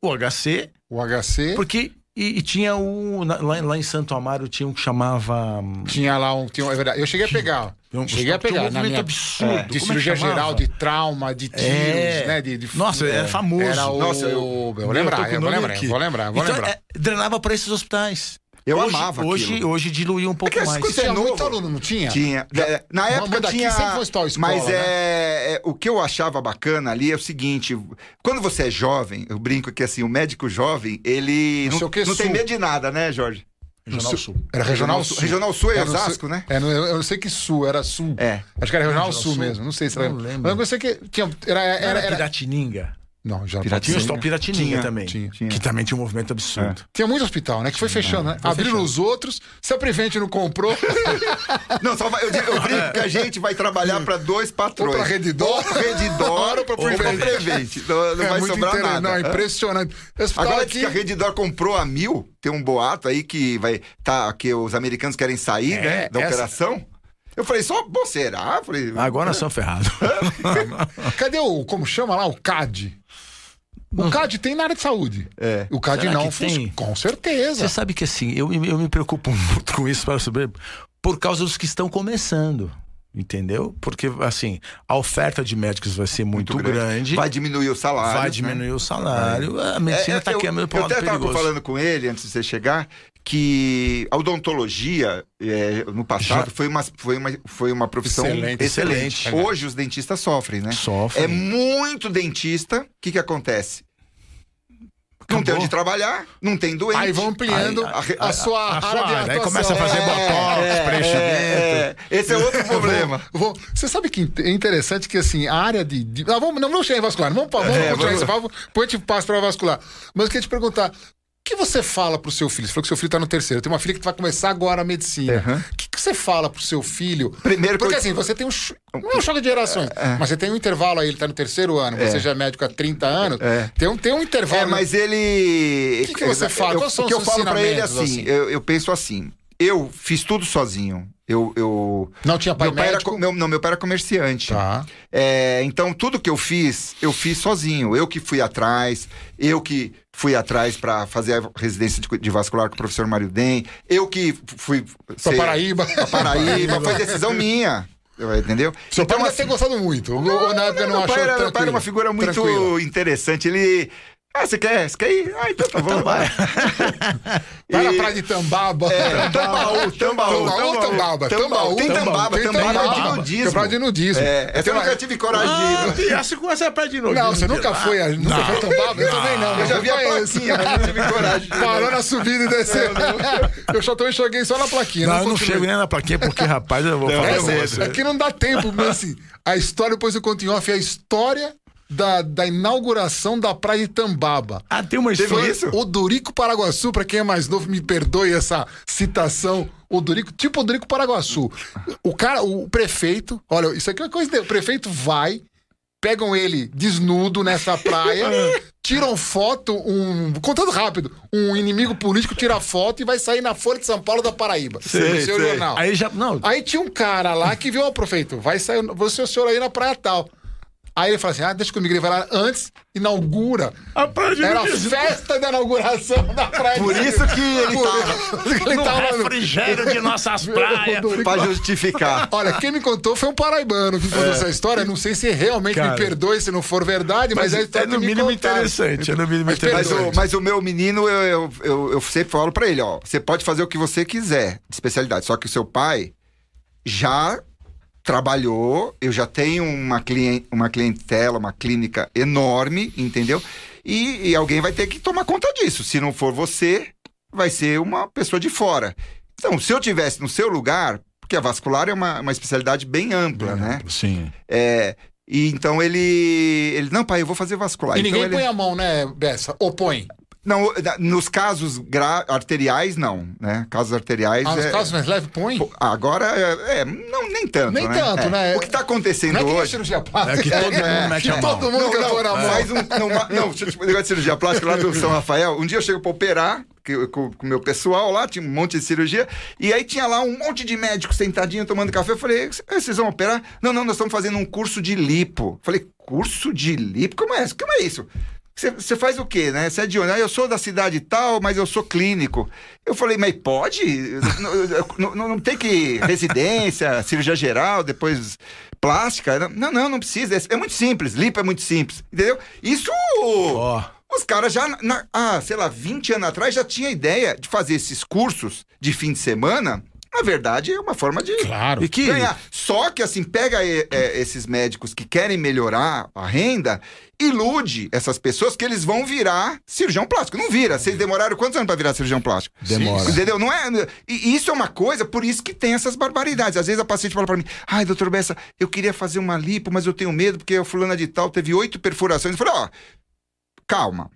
O HC. O HC. Porque e, e, tinha um. Lá, lá em Santo Amaro tinha um que chamava. Hum, tinha lá um. Tinha, é verdade. Eu cheguei a pegar. Um, cheguei a pegar. Tinha um minha, absurdo. É, de é cirurgia geral, de trauma, de tiros, é. né? De, de, Nossa, era famoso. Era o, Nossa, eu, vou lembrar, eu vou lembrar, vou lembrar, vou então, lembrar. É, drenava para esses hospitais. Eu hoje, amava hoje, aquilo. Hoje diluiu um pouco é mais. Você tinha novo, muito aluno, não tinha? Tinha. É, na época daqui tinha... sempre foi escola, Mas né? é, é, o que eu achava bacana ali é o seguinte, quando você é jovem, eu brinco que assim, o médico jovem, ele não, não tem medo de nada, né, Jorge? Regional Sul. Era Regional Sul. Regional Sul é Osasco, né? É, eu não sei que Sul, era Sul. É. Acho que era Regional, Sul, Sul, mesmo, não sei se era. Não lembro. Mas eu sei que tinha, era, era, era, era Piratininga. Não, já Tinha o Piratininha tinha, também. Tinha, tinha. Que também tinha um movimento absurdo. É. Tinha muito hospital, né? Que foi fechando, né? Abriram os outros, se a Prevente não comprou. não, só vai, eu, eu brinco que a gente vai trabalhar para dois patrões. Ou para Redidor. Ou para Redidor ou para Prevente. Prevente. Não, não é vai sobrar nada. Não, impressionante. Agora aqui... que a Redidor comprou a mil, tem um boato aí que vai. Tá, que os americanos querem sair, é, né? Da essa... operação. Eu falei, só, pô, será? falei, Agora são ferrados. Cadê o, como chama lá, o CAD? O CAD tem na área de saúde. É. O CAD Será não funciona. Com certeza. Você sabe que assim, eu, eu me preocupo muito com isso para saber, por causa dos que estão começando. Entendeu? Porque, assim, a oferta de médicos vai ser muito, muito grande. grande. Vai diminuir o salário. Vai diminuir né? o salário. A medicina está é, é, queimando para o lado Eu até estava falando com ele, antes de você chegar, que a odontologia, é, no passado, Já... foi, uma, foi, uma, foi uma profissão excelente. excelente. excelente. Hoje os dentistas sofrem, né? Sofrem. É muito dentista. O que, que acontece? Acabou. Não tem onde trabalhar, não tem doente. Aí vão ampliando aí, a, a, a, sua a área. Aí começa a fazer é, botox, é, preenchimento. É, esse é outro problema. vou, você sabe que é interessante que assim, a área de. de ah, vamos, não vamos chegar em vascular, vamos, vamos é, continuar vamos... isso, depois a gente passa para vascular. Mas eu queria te perguntar: que você fala pro seu filho? Você falou que seu filho tá no terceiro. Tem uma filha que vai começar agora a medicina. O uhum. que, que você fala pro seu filho? Primeiro Porque eu... assim, você tem um. Não é um choque de gerações, é, é. mas você tem um intervalo aí, ele tá no terceiro ano, é. você já é médico há 30 anos. É. Tem, um, tem um intervalo. É, mas ele. O que, que você fala? Eu, Quais são o que eu falo pra ele assim, assim? Eu, eu penso assim. Eu fiz tudo sozinho. Eu, eu não tinha pai meu pai médico? Era, meu, não, meu pai era comerciante. Tá. É, então tudo que eu fiz, eu fiz sozinho. Eu que fui atrás, eu que fui atrás para fazer a residência de, de, vascular com o professor Mário Den, eu que fui para Paraíba. Pra Paraíba, foi decisão minha. Entendeu? Seu então, pai deve ter gostado muito. Não, na época não, não achou pai era, meu pai era uma figura muito tranquilo. interessante. Ele ah, você quer? Você quer ir? Ah, então tá, vamos lá. Vai na praia de Tambaba. É, Tambaú, Tambaú. Tambaú, Tambaba. Tambaú. Tem Tambaba, Tambaba é de nudismo. É praia de nudismo. É, essa eu nunca tive coragem de ir. Ah, você conhece a praia de nudismo? Não, você nunca foi, nunca foi Tambaba? Eu também não. Eu já vi a plaquinha, mas não tive coragem. Parou na subida e desceu. Eu só tô enxerguei só na plaquinha. Não, eu não chego nem na plaquinha porque, rapaz, eu vou falar. É que não dá tempo, mas assim, a história, depois eu conto em off, é a história da, da inauguração da praia de Tambaba. Ah, tem uma história. isso? Odorico Paraguaçu, para quem é mais novo, me perdoe essa citação. Odorico, tipo Odorico Paraguaçu. O cara, o prefeito, olha, isso aqui é uma coisa. O prefeito vai, pegam ele desnudo nessa praia, tiram foto, um. Contando rápido, um inimigo político tira foto e vai sair na Folha de São Paulo da Paraíba. Sei, seu sei. jornal. Aí já. Não. Aí tinha um cara lá que viu, o prefeito, vai sair. Você, o senhor aí na praia tal. Aí ele fala assim: ah, deixa comigo. Ele vai lá antes, inaugura. A praia de Era a festa da inauguração da praia Por isso que ele tava. ele no tava refrigério no... de nossas praias. pra justificar. Olha, quem me contou foi um paraibano que contou é. essa história. Não sei se realmente Cara, me perdoe se não for verdade, mas, mas é é no mínimo interessante. É no mínimo mas, interessante. Mas o, mas o meu menino, eu, eu, eu, eu sempre falo pra ele: ó, você pode fazer o que você quiser de especialidade, só que o seu pai já trabalhou, eu já tenho uma, cliente, uma clientela, uma clínica enorme, entendeu? E, e, alguém vai ter que tomar conta disso. Se não for você, vai ser uma pessoa de fora. Então, se eu tivesse no seu lugar, porque a vascular é uma, uma especialidade bem ampla, bem né? Amplo, sim. É, e então ele, ele. Não, pai, eu vou fazer vascular. E então ninguém ele... põe a mão, né, Bessa? Ou põe? Não, nos casos gra... arteriais, não, né? Casos arteriais. Ah, nos é... casos mais leves, põe? Agora, é, é, não, nem tanto. Nem né? tanto, é. né? O que está acontecendo não é que hoje. cirurgia plástica. É que todo mundo é, mete a mão. Todo mundo não, não, a mão. Faz um, não, não, negócio de cirurgia plástica lá do São Rafael. Um dia eu chego para operar com o meu pessoal lá, tinha um monte de cirurgia, e aí tinha lá um monte de médicos sentadinho tomando café. Eu falei, vocês vão operar? Não, não, nós estamos fazendo um curso de lipo. Eu falei, curso de lipo? Como é isso? Como é isso? Você faz o quê, né? Você é de onde? Ah, eu sou da cidade tal, mas eu sou clínico. Eu falei, mas pode? não, não, não, tem que residência, cirurgia geral, depois plástica? Não, não, não precisa. É, é muito simples. Lipo é muito simples. Entendeu? Isso. Oh. Os caras já, na, ah, sei lá, 20 anos atrás já tinha ideia de fazer esses cursos de fim de semana na verdade, é uma forma de claro. e que... ganhar. Só que, assim, pega é, é, esses médicos que querem melhorar a renda, ilude essas pessoas que eles vão virar cirurgião plástico. Não vira. Vocês demoraram quantos anos para virar cirurgião plástico? Demora. Entendeu? Não é... E isso é uma coisa, por isso que tem essas barbaridades. Às vezes a paciente fala para mim, ai, doutor Bessa, eu queria fazer uma lipo, mas eu tenho medo porque a fulana de tal teve oito perfurações. Eu falei, ó, calma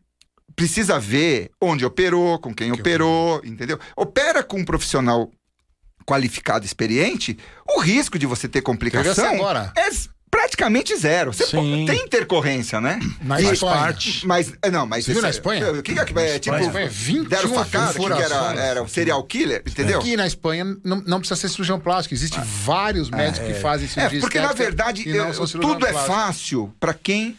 precisa ver onde operou, com quem que operou, entendeu? Opera com um profissional qualificado, experiente, o risco de você ter complicação é praticamente zero. Você tem intercorrência, né? Na e, Espanha. Parte, mas, é, não, mas... Você viu na Espanha? O que, que é, tipo, Espanha, 20 deram facada, que era, era um serial killer, entendeu? Aqui na Espanha não, não precisa ser cirurgião plástico, existem ah. vários médicos é, que fazem cirurgia É, porque na verdade eu, tudo é fácil para quem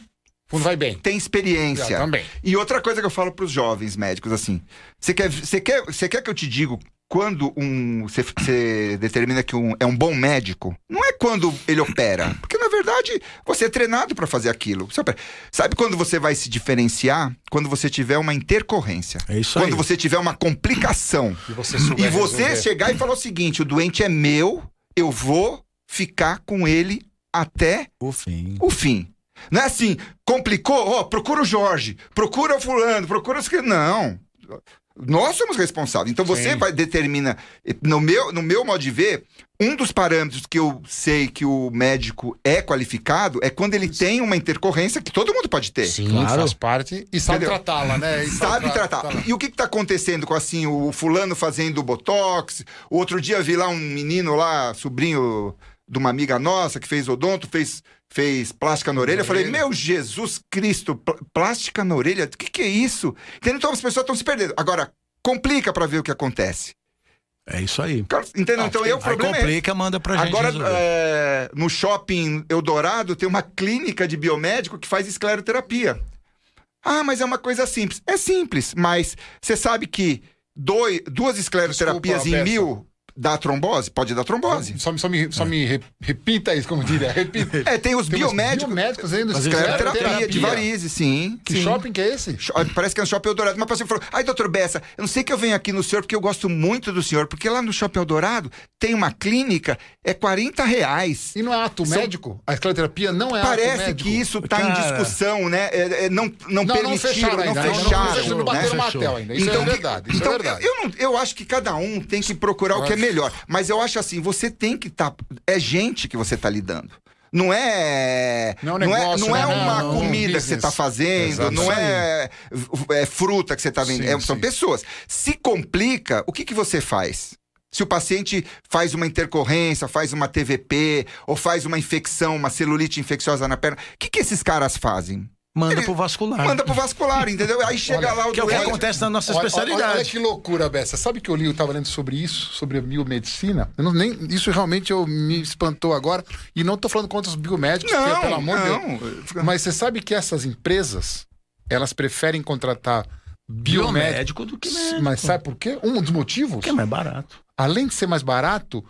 quando vai bem. Tem experiência. Eu também. E outra coisa que eu falo para os jovens médicos, assim, você quer, você quer, você quer que eu te diga quando um você determina que um, é um bom médico, não é quando ele opera, porque na verdade você é treinado para fazer aquilo. Sabe quando você vai se diferenciar? Quando você tiver uma intercorrência. É isso quando aí. você tiver uma complicação. E você, e você chegar e falar o seguinte: o doente é meu, eu vou ficar com ele até o fim. O fim. Não é assim, complicou, ó, procura o Jorge, procura o fulano, procura os que. Não Nós somos responsáveis. Então você Sim. vai determina no meu no meu modo de ver, um dos parâmetros que eu sei que o médico é qualificado é quando ele tem uma intercorrência que todo mundo pode ter. Sim, claro. faz parte e sabe tratá-la, né? E sabe tratar. Tá e o que está acontecendo com assim o fulano fazendo botox? O outro dia vi lá um menino lá, sobrinho de uma amiga nossa que fez odonto, fez fez plástica na orelha. Eu falei, meu Jesus Cristo, plástica na orelha? O que, que é isso? Entendeu? Então as pessoas estão se perdendo. Agora, complica para ver o que acontece. É isso aí. Entendeu? então eu o problema é complica, é manda pra gente. Agora, é, no shopping Eldorado, tem uma clínica de biomédico que faz escleroterapia. Ah, mas é uma coisa simples. É simples, mas você sabe que dois, duas escleroterapias Desculpa, em mil Dá trombose? Pode dar trombose. Só, só, me, só é. me repita isso, como diria. Repita. É, tem os tem biomédicos. biomédicos ainda. Escleroterapia de varizes, sim. Que sim. shopping que é esse? Parece que é no Shopping Eldorado. Uma pessoa falou, ai, doutor Bessa, eu não sei que eu venho aqui no senhor porque eu gosto muito do senhor, porque lá no Shopping Eldorado tem uma clínica, é 40 reais. E não é ato São... médico? A escleroterapia não é Parece ato médico? que isso está em discussão, né? É, é, não, não, não permitiram, não fecharam ainda. Não fecharam, não, não, não né? bateram ainda. Isso então, é verdade. Isso é então, é verdade. Eu, eu, eu acho que cada um tem que procurar o que é melhor. Mas eu acho assim, você tem que estar. Tá, é gente que você está lidando. Não é. Não, é negócio, não é, não é uma não, comida que você está fazendo, Exato. não é, é, fruta que você está vendendo. É, são sim. pessoas. Se complica, o que, que você faz? Se o paciente faz uma intercorrência, faz uma TVP, ou faz uma infecção, uma celulite infecciosa na perna, o que, que esses caras fazem? Manda Ele pro vascular. Manda pro vascular, entendeu? Aí chega olha, lá o Que é o que acontece na nossa olha, especialidade. Olha, olha, que loucura, Bessa. Sabe que eu li, eu tava lendo sobre isso, sobre a biomedicina? Não, nem, isso realmente eu, me espantou agora. E não tô falando contra os biomédicos, não, porque, pelo amor de Deus. Mas você sabe que essas empresas, elas preferem contratar biomédico, do que médico. Mas sabe por quê? Um dos motivos? Porque é mais barato. Além de ser mais barato,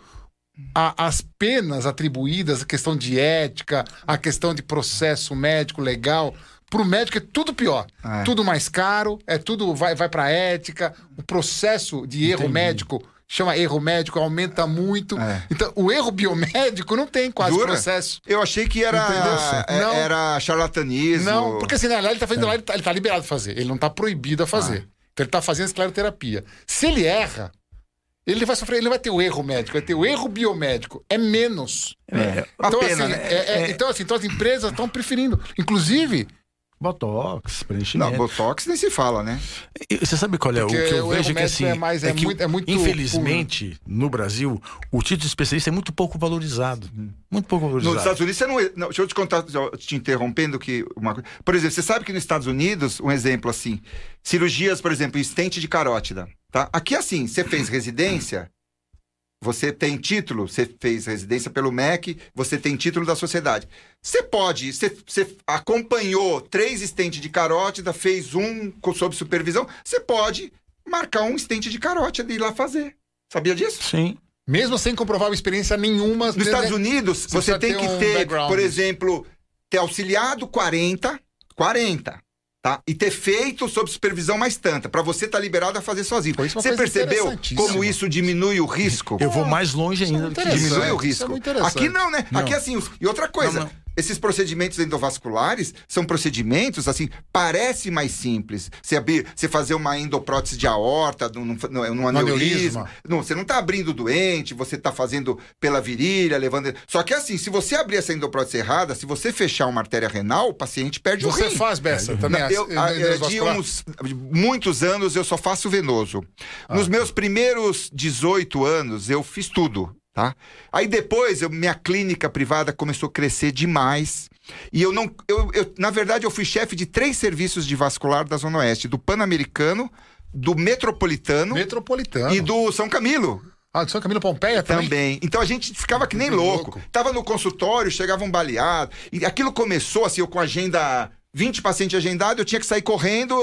a, as penas atribuídas, a questão de ética, a questão de processo médico legal, para o médico é tudo pior. É. Tudo mais caro, é tudo vai, vai para ética. O processo de erro Entendi. médico chama erro médico, aumenta muito. É. Então, o erro biomédico não tem quase Dura? processo. Eu achei que era, é, não, era charlatanismo. Não, porque assim, né, ele está fazendo é. lá, ele está tá liberado de fazer. Ele não está proibido a fazer. Ah. Então ele está fazendo escleroterapia. Se ele erra, ele vai sofrer, ele não vai ter o erro médico, vai ter o erro biomédico. É menos. É, então, pena, assim, né? é, é, então, assim, então as empresas estão preferindo. Inclusive, Botox, preenchimento. Não, Botox nem se fala, né? E você sabe qual é Porque o que eu vejo que assim, é, mais, é, é que, muito, é muito infelizmente, puro. no Brasil, o título de especialista é muito pouco valorizado. Muito pouco valorizado. Nos Estados Unidos, você não, não deixa eu te contar, te interrompendo que uma Por exemplo, você sabe que nos Estados Unidos, um exemplo assim, cirurgias, por exemplo, estente de carótida, tá? Aqui assim, você fez residência, você tem título, você fez residência pelo MEC, você tem título da sociedade. Você pode, você, você acompanhou três estentes de carótida, fez um sob supervisão, você pode marcar um estente de carótida e ir lá fazer. Sabia disso? Sim. Mesmo sem comprovar experiência nenhuma. Nos Estados Unidos, você, você tem que um ter, por exemplo, ter auxiliado 40, 40 tá? E ter feito sob supervisão mais tanta, para você estar tá liberado a fazer sozinho. Você percebeu como isso diminui o risco? Eu vou mais longe ainda. É diminui o risco. É Aqui não, né? Não. Aqui assim, e outra coisa, não, não. Esses procedimentos endovasculares são procedimentos, assim, parece mais simples. Você, abrir, você fazer uma endoprótese de aorta, num, num, num aneurisma. Não, você não está abrindo doente, você está fazendo pela virilha, levando. Só que assim, se você abrir essa endoprótese errada, se você fechar uma artéria renal, o paciente perde você o rim. Você faz, Bessa, também? Eu, eu, de uns muitos anos eu só faço venoso. Ah, Nos meus primeiros 18 anos, eu fiz tudo. Tá? Aí depois, eu, minha clínica privada começou a crescer demais. E eu não. Eu, eu, na verdade, eu fui chefe de três serviços de vascular da Zona Oeste: do Pan-Americano, do Metropolitano, Metropolitano e do São Camilo. Ah, do São Camilo Pompeia também? Também. Então a gente ficava que nem louco. louco. Tava no consultório, chegava um baleado. E aquilo começou assim, eu com agenda 20 pacientes agendados, eu tinha que sair correndo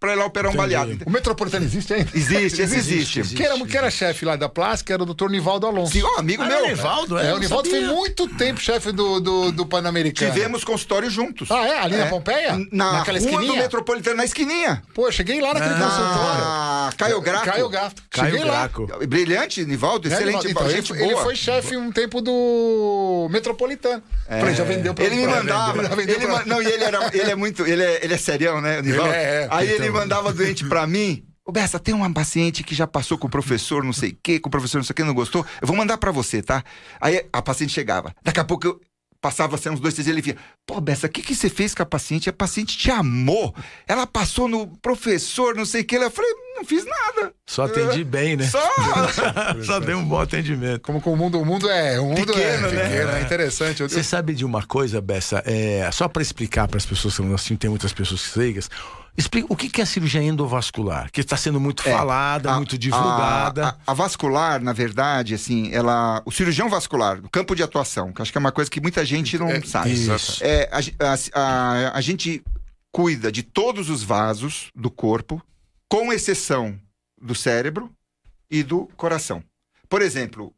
para ir lá operar Entendi. um baleado. O Metropolitano existe ainda? Existe, esse existe. existe. Quem era, era chefe lá da plástica era o doutor Nivaldo Alonso. Sim, ó, amigo ah, meu. É, Nivaldo, é. é o Nivaldo foi muito tempo chefe do, do, do Pan-Americano. Tivemos consultório juntos. Ah, é? Ali é. na Pompeia? Na Naquela rua esquininha? do Metropolitano, na esquininha. Pô, eu cheguei lá naquele ah, consultório. Ah, Caio Graco. Caio Graco. Cheguei Caio lá. Graco. Brilhante, Nivaldo, é, excelente. Então, gente ele, boa. ele foi chefe um tempo do Metropolitano. É. Falei, já vendeu pra Ele me mandava. Ele, não, e ele, era, ele é muito... Ele é, ele é serião, né, Nivaldo? É, é, Aí então... ele mandava doente pra mim Ô, Bessa, tem uma paciente que já passou com o professor não sei o quê, com o professor não sei o quê, não gostou. Eu vou mandar para você, tá? Aí a paciente chegava. Daqui a pouco eu passava assim, uns dois, três dias, ele via. Pô, Bessa, o que, que você fez com a paciente? A paciente te amou. Ela passou no professor, não sei o quê. Eu falei, não fiz nada. Só atendi bem, né? Só. Só dei um bom atendimento. Como que o mundo, o mundo é. O mundo pequeno, é, né? Pequeno, é interessante. Você sabe de uma coisa, Bessa? É, só para explicar para as pessoas que não assim, tem muitas pessoas leigas. Explica o que é a cirurgia endovascular, que está sendo muito é, falada, a, muito divulgada. A, a, a, vascular, na verdade, assim, ela, o cirurgião vascular, o campo de atuação, que acho que é uma coisa que muita gente não é, sabe. Isso. É, a, a gente cuida de todos os vasos do corpo, com exceção do cérebro e do coração. Por exemplo,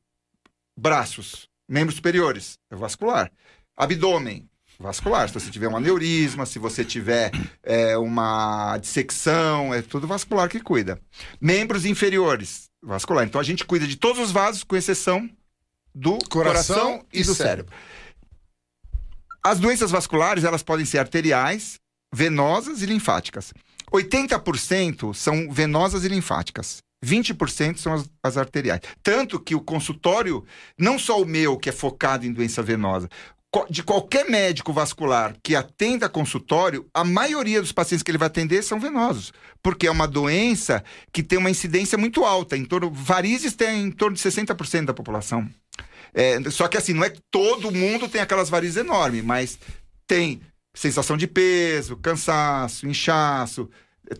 braços, membros superiores, é vascular. Abdômen, vascular. Se você tiver um aneurisma, se você tiver é, uma dissecção, é tudo vascular que cuida. Membros inferiores, vascular. Então a gente cuida de todos os vasos, com exceção do coração, coração e, e, do cérebro. cérebro. As doenças vasculares, elas podem ser arteriais, venosas e linfáticas. 80% são venosas e linfáticas. 20% são as, as, arteriais. Tanto que o consultório, não só o meu, que é focado em doença venosa, de qualquer médico vascular que atenda consultório, a maioria dos pacientes que ele vai atender são venosos, porque é uma doença que tem uma incidência muito alta. Em torno, varizes tem em torno de 60% da população. É, só que assim, não é que todo mundo tem aquelas varizes enormes, mas tem sensação de peso, cansaço, inchaço,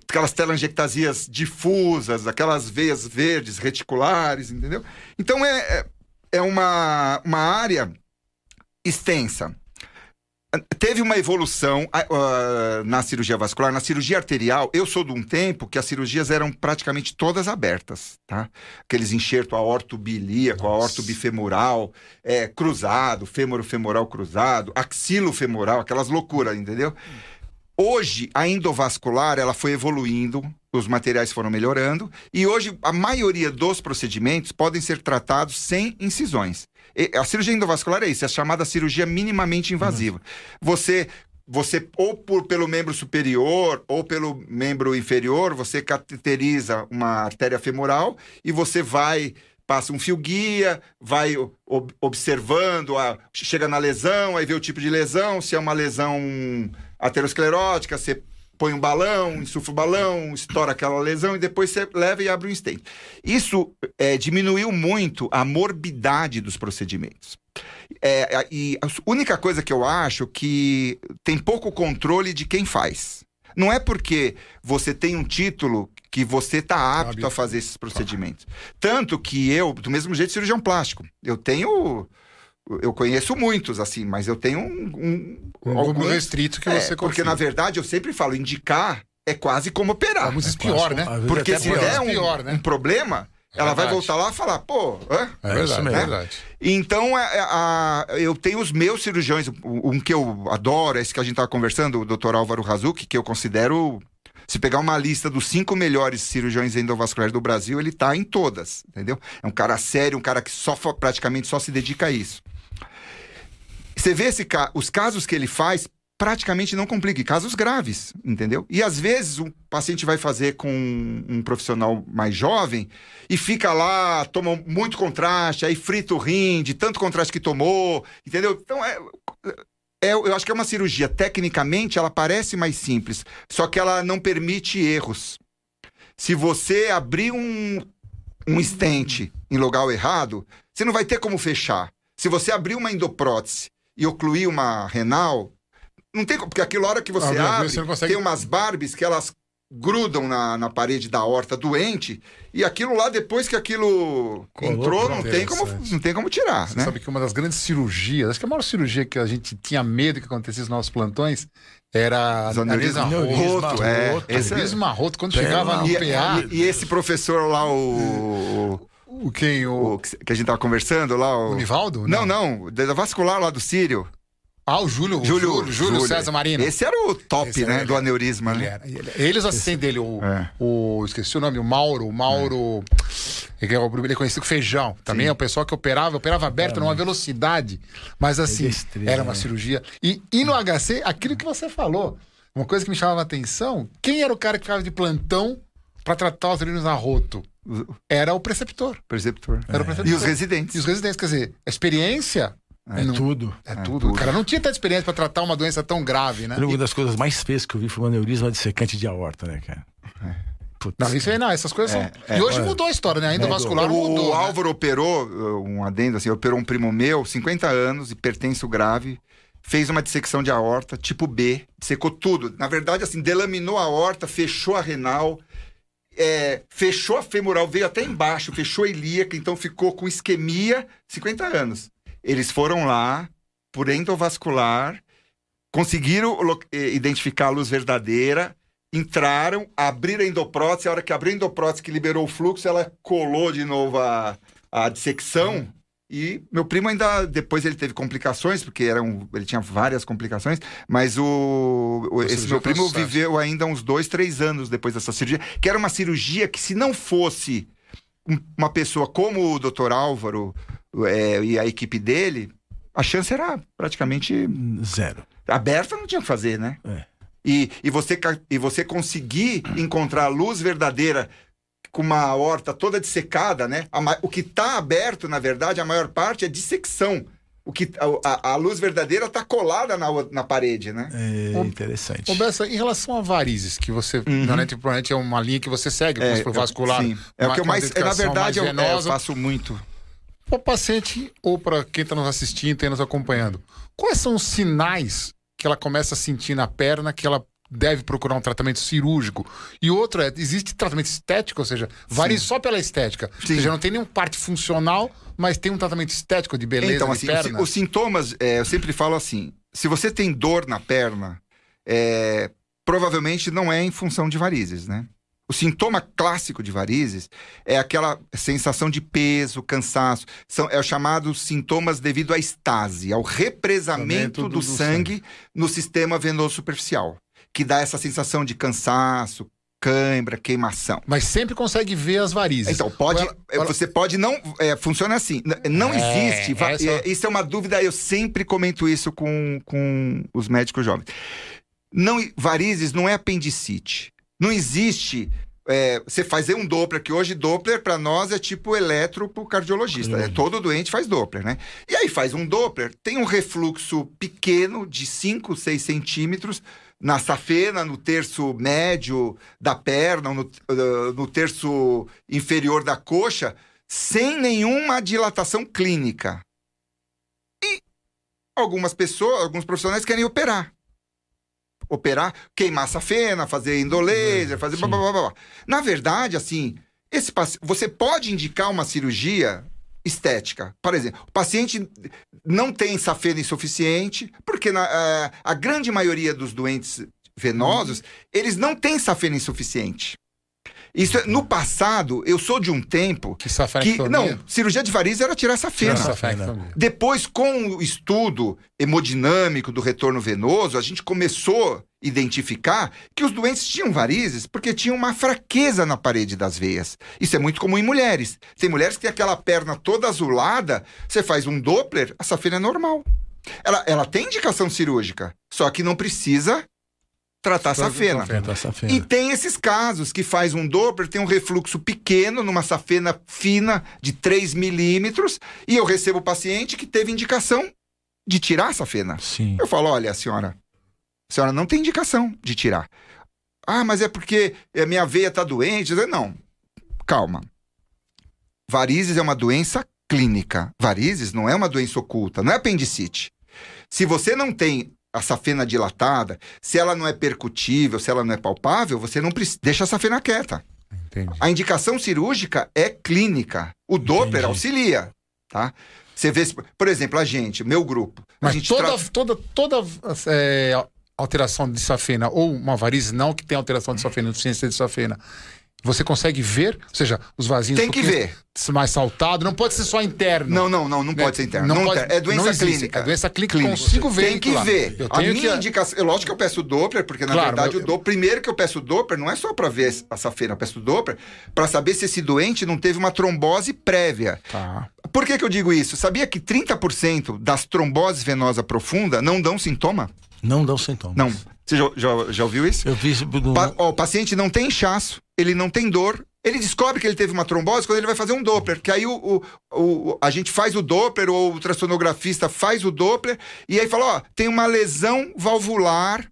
aquelas telangiectasias difusas, aquelas veias verdes reticulares, entendeu? Então é, é, é uma, uma área extensa. Teve uma evolução uh, na cirurgia vascular, na cirurgia arterial. Eu sou de um tempo que as cirurgias eram praticamente todas abertas, tá? Aqueles enxerto aortobilíaco, aorto bifemoral, é, cruzado, fêmoro femoral cruzado, axilo femoral, aquelas loucuras, entendeu? Hoje, a endovascular, ela foi evoluindo, os materiais foram melhorando, e hoje a maioria dos procedimentos podem ser tratados sem incisões. A cirurgia endovascular é isso, é a chamada cirurgia minimamente invasiva. Você você ou por, pelo membro superior ou pelo membro inferior, você cateteriza uma artéria femoral e você vai passa um fio guia, vai ob observando, a, chega na lesão, aí vê o tipo de lesão, se é uma lesão aterosclerótica, você põe um balão, insufla o balão, estoura aquela lesão e depois você leva e abre um stent. Isso é, diminuiu muito a morbidade dos procedimentos. É, e a única coisa que eu acho que tem pouco controle de quem faz. Não é porque você tem um título que você está apto a fazer esses procedimentos. Tanto que eu, do mesmo jeito, cirurgião plástico, eu tenho eu conheço muitos, assim, mas eu tenho um. Um, um alguns, restrito que é, você Porque, na verdade, eu sempre falo, indicar é quase como operar. Alguns é pior, né? Porque se der um, pior, né? um problema, é ela vai voltar lá e falar, pô, hã? É, verdade, né? é verdade. Então, é, é, a, eu tenho os meus cirurgiões, um que eu adoro, esse que a gente estava conversando, o doutor Álvaro Razuki, que eu considero. Se pegar uma lista dos cinco melhores cirurgiões endovasculares do Brasil, ele está em todas, entendeu? É um cara sério, um cara que só praticamente só se dedica a isso. Você vê esse os casos que ele faz praticamente não complica, casos graves, entendeu? E às vezes o paciente vai fazer com um profissional mais jovem e fica lá, toma muito contraste, aí frita o rim de tanto contraste que tomou, entendeu? Então é, é, eu acho que é uma cirurgia, tecnicamente ela parece mais simples, só que ela não permite erros. Se você abrir um, um stent em lugar errado, você não vai ter como fechar. Se você abrir uma endoprótese e ocluir uma renal, não tem porque aquilo hora que você ah, abre, você consegue... tem umas barbes que elas grudam na, na parede da horta doente e aquilo lá depois que aquilo Colou entrou não tem como não tem como tirar você né? sabe que uma das grandes cirurgias acho que a maior cirurgia que a gente tinha medo que acontecesse nos nossos plantões era aneurisma roto, é, aneurisma é... roto quando chegava no PA e, e, esse professor lá o o quem? O... o... que a gente tava conversando lá? O, o Nivaldo? Não, não, não, da vascular lá do Sírio. Ah, o Júlio, Júlio, Júlio, Júlio César Marino. Esse era o top, Esse né? do aneurisma, ele né? Era, ele, eles assistentes dele, o, é. o. Esqueci o nome, o Mauro. O Mauro. É. Ele é conhecido como Feijão. Também Sim. é o pessoal que operava, operava aberto é, numa velocidade. Mas assim, é estrela, era uma né? cirurgia. E, e no HC, aquilo que você falou, uma coisa que me chamava a atenção: quem era o cara que ficava de plantão para tratar os urinhos na roto era o preceptor. Preceptor. Era o preceptor. E os residentes. E os residentes, quer dizer, a experiência é, não, tudo. É, é tudo. tudo. O cara não tinha tanta experiência para tratar uma doença tão grave, né? Uma das coisas mais feias que eu vi foi uma aneurisma secante de aorta, né, cara? É. Putz. Não, isso aí não, essas coisas é, são. É, e hoje mudou a história, né? Ainda é, vascular o, mudou. O né? Álvaro operou, um adendo assim, operou um primo meu, 50 anos, hipertenso grave, fez uma dissecção de aorta, tipo B, secou tudo. Na verdade, assim, delaminou a aorta, fechou a renal, é, fechou a femoral, veio até embaixo, fechou a ilíaca, então ficou com isquemia, 50 anos. Eles foram lá, por endovascular, conseguiram eh, identificar a luz verdadeira, entraram, abriram a endoprótese, a hora que abriu a endoprótese que liberou o fluxo, ela colou de novo a, a dissecção. E meu primo ainda, depois ele teve complicações, porque era um, ele tinha várias complicações, mas o, o esse meu primo viveu ainda uns dois, três anos depois dessa cirurgia, que era uma cirurgia que se não fosse uma pessoa como o doutor Álvaro é, e a equipe dele, a chance era praticamente... Zero. Aberta não tinha que fazer, né? É. E, e, você, e você conseguir encontrar a luz verdadeira com uma horta toda dissecada, né? O que está aberto, na verdade, a maior parte é dissecção. O que, a, a luz verdadeira está colada na, na parede, né? É interessante. Ô, Bessa, em relação a varizes, que você, uhum. provavelmente é uma linha que você segue, é, o vascular. Sim. É o que eu mais, é, na verdade, eu, é, eu faço muito. Para o paciente ou para quem está nos assistindo e nos acompanhando, quais são os sinais que ela começa a sentir na perna que ela deve procurar um tratamento cirúrgico. E outro é, existe tratamento estético, ou seja, varia só pela estética. Sim. Ou seja, não tem nenhum parte funcional, mas tem um tratamento estético de beleza então, assim, perna. Os, os sintomas, é, eu sempre falo assim, se você tem dor na perna, é, provavelmente não é em função de varizes, né? O sintoma clássico de varizes é aquela sensação de peso, cansaço. São, é o chamado sintomas devido à estase, ao represamento do, do, sangue, sangue no sistema venoso superficial que dá essa sensação de cansaço, cãibra, queimação. Mas sempre consegue ver as varizes. Então, pode, ela, ela... você pode não. É, funciona assim. Não é, existe. Essa... É, isso é uma dúvida, eu sempre comento isso com, com os médicos jovens. Não, varizes não é apendicite. Não existe. É, você fazer um Doppler, que hoje Doppler para nós é tipo eletro pro cardiologista. É, todo doente faz Doppler, né? E aí faz um Doppler, tem um refluxo pequeno de 5, 6 centímetros na safena, no terço médio da perna, no, uh, no terço inferior da coxa, sem nenhuma dilatação clínica. E algumas pessoas, alguns profissionais querem operar. Operar, queimar a safena, fazer endolaser, é, fazer blá, blá, blá, blá. Na verdade, assim, esse você pode indicar uma cirurgia estética. Por exemplo, o paciente não tem safena insuficiente, porque na, a, a grande maioria dos doentes venosos, eles não têm safena insuficiente. Isso é, no passado, eu sou de um tempo que, que não, cirurgia de varizes era tirar safena. safena. Depois, com o estudo hemodinâmico do retorno venoso, a gente começou a identificar que os doentes tinham varizes porque tinham uma fraqueza na parede das veias. Isso é muito comum em mulheres. Tem mulheres que têm aquela perna toda azulada, você faz um Doppler, a safena é normal. Ela, ela tem indicação cirúrgica, só que não precisa tratar safena. safena. E tem esses casos que faz um Doppler, tem um refluxo pequeno numa safena fina de 3 milímetros e eu recebo o paciente que teve indicação de tirar a safena. Sim. Eu falo, olha, senhora, a senhora não tem indicação de tirar. Ah, mas é porque a minha veia está doente. Não, calma. Varizes é uma doença clínica. Varizes não é uma doença oculta, não é apendicite. Se você não tem a safena dilatada, se ela não é percutível, se ela não é palpável, você não precisa, deixa a safena quieta. Entendi. A indicação cirúrgica é clínica. O Doppler Entendi. auxilia, tá? Você vê, por exemplo, a gente, meu grupo. Mas gente toda, tra... toda, toda é, alteração de safena, ou uma varize não que tem alteração de safena, insuficiência de safena, você consegue ver, ou seja, os vasinhos tem que ver mais saltado, não pode ser só interno. Não, não, não, não né? pode ser interno. Não, não pode, é doença clínica. É doença clínica, clínica. consigo ver. Tem que lá. ver. Eu a minha que... indicação, lógico que eu peço Doppler, porque na claro, verdade eu... o Doppler, primeiro que eu peço Doppler não é só para ver a safena, eu peço Doppler para saber se esse doente não teve uma trombose prévia. Tá. Por que que eu digo isso? Sabia que 30% das tromboses venosa profunda não dão sintoma? Não dão sintomas. Não. Você já, já, já ouviu isso? Eu vi. No... Pa, ó, o paciente não tem inchaço ele não tem dor, ele descobre que ele teve uma trombose quando ele vai fazer um Doppler, que aí o, o, o, a gente faz o Doppler, ou o ultrassonografista faz o Doppler, e aí fala, ó, tem uma lesão valvular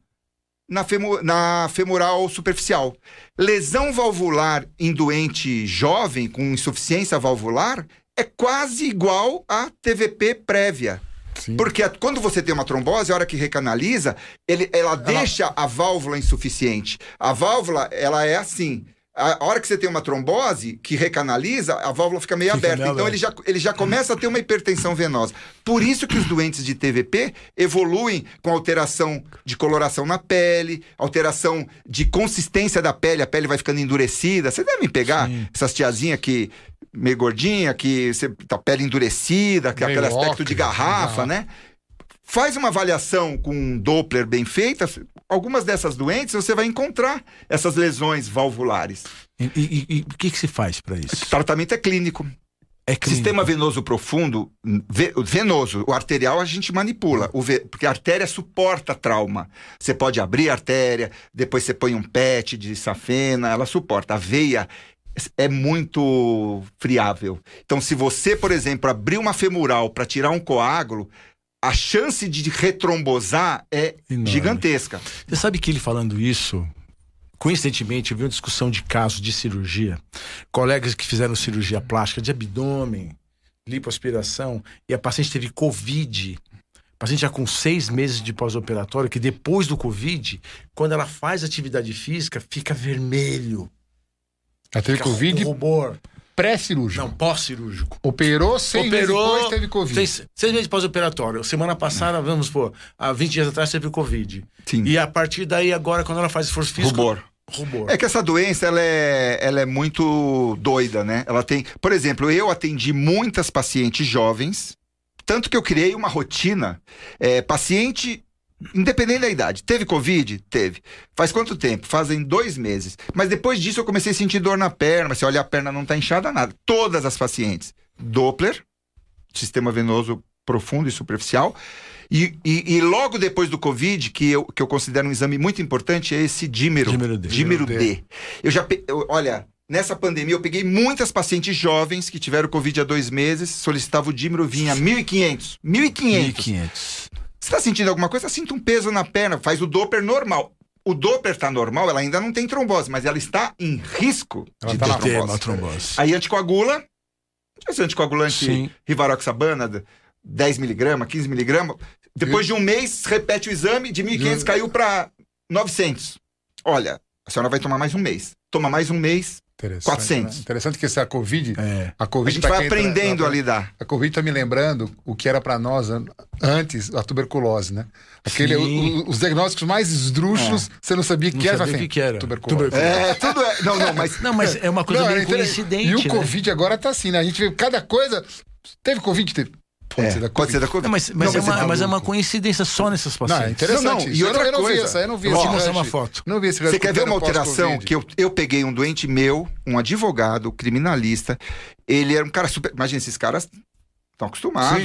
na, na femoral superficial. Lesão valvular em doente jovem com insuficiência valvular é quase igual a TVP prévia. Sim. Porque quando você tem uma trombose, a hora que recanaliza, ele, ela, ela deixa a válvula insuficiente. A válvula, ela é assim a hora que você tem uma trombose que recanaliza, a válvula fica meio fica aberta. Meio então ele já, ele já começa a ter uma hipertensão venosa. Por isso que os doentes de TVP evoluem com alteração de coloração na pele, alteração de consistência da pele, a pele vai ficando endurecida. Você deve pegar Sim. essas tiazinhas que meio gordinha, que você tá pele endurecida, que é aquele aspecto de garrafa, né? Faz uma avaliação com um Doppler bem feita, algumas dessas doentes você vai encontrar essas lesões valvulares. E o que, que se faz para isso? O tratamento é clínico. É Sistema venoso profundo, venoso, o arterial a gente manipula, porque a artéria suporta trauma. Você pode abrir a artéria, depois você põe um PET de safena, ela suporta. A veia é muito friável. Então, se você, por exemplo, abrir uma femoral para tirar um coágulo, a chance de retrombosar é Enorme. gigantesca. Você sabe que ele falando isso, coincidentemente, eu vi uma discussão de casos de cirurgia, colegas que fizeram cirurgia plástica de abdômen, lipoaspiração, e a paciente teve Covid. A paciente já com seis meses de pós-operatório, que depois do Covid, quando ela faz atividade física, fica vermelho. Ela teve Covid? Rubor pré-cirúrgico. Não, pós-cirúrgico. Operou seis Operou, meses depois teve Covid. Seis, seis meses pós-operatório. Semana passada, vamos pôr, há 20 dias atrás teve Covid. Sim. E a partir daí, agora, quando ela faz esforço físico... Rubor. Rubor. É que essa doença ela é, ela é muito doida, né? Ela tem, por exemplo, eu atendi muitas pacientes jovens, tanto que eu criei uma rotina. É, paciente Independente da idade. Teve Covid? Teve. Faz quanto tempo? Fazem dois meses. Mas depois disso eu comecei a sentir dor na perna. Se olha, a perna não está inchada, nada. Todas as pacientes. Doppler, sistema venoso profundo e superficial. E, e, e, logo depois do Covid, que eu, que eu considero um exame muito importante, é esse dímero. Dímero D. Dímero D. D. Eu já. Eu, olha, nessa pandemia eu peguei muitas pacientes jovens que tiveram Covid há dois meses, solicitava o dímero, vinha 1.500. 1.500. 1.500. Você está sentindo alguma coisa? Sinta um peso na perna, faz o Doppler normal. O Doppler está normal, ela ainda não tem trombose, mas ela está em risco ela de tá ter trombose. trombose. Aí anticoagula, esse anticoagulante Sim. Rivaroxabana, 10mg, 15mg. Depois de um mês, repete o exame, de 1.500 caiu para 900. Olha, a senhora vai tomar mais um mês. Toma mais um mês, Interessante, 400. Né? Interessante que essa Covid, é. a Covid a gente vai aprendendo entra, a lidar. A Covid está me lembrando o que era para nós antes a tuberculose, né? Aquele, o, os diagnósticos mais esdrúxulos, é. você não sabia que não era. Sabia que era. Tuberculose. tuberculose. É, tudo é. Não, não, mas não, mas é uma coisa não, bem coincidente. E o né? Covid agora tá assim, né? A gente vê cada coisa. Teve Covid, teve. Pode, é, ser da pode ser da Covid. Não, mas, mas, não, é, uma, é mas é uma coincidência só nessas pacientes. Não, é interessante. Não, não, e outra eu não, coisa. Vi essa, eu não vi eu te mostrar uma foto. Não vi esse Você quer ver uma alteração que eu, eu peguei um doente meu, um advogado, criminalista. Ele era um cara super. Imagina, esses caras estão acostumados,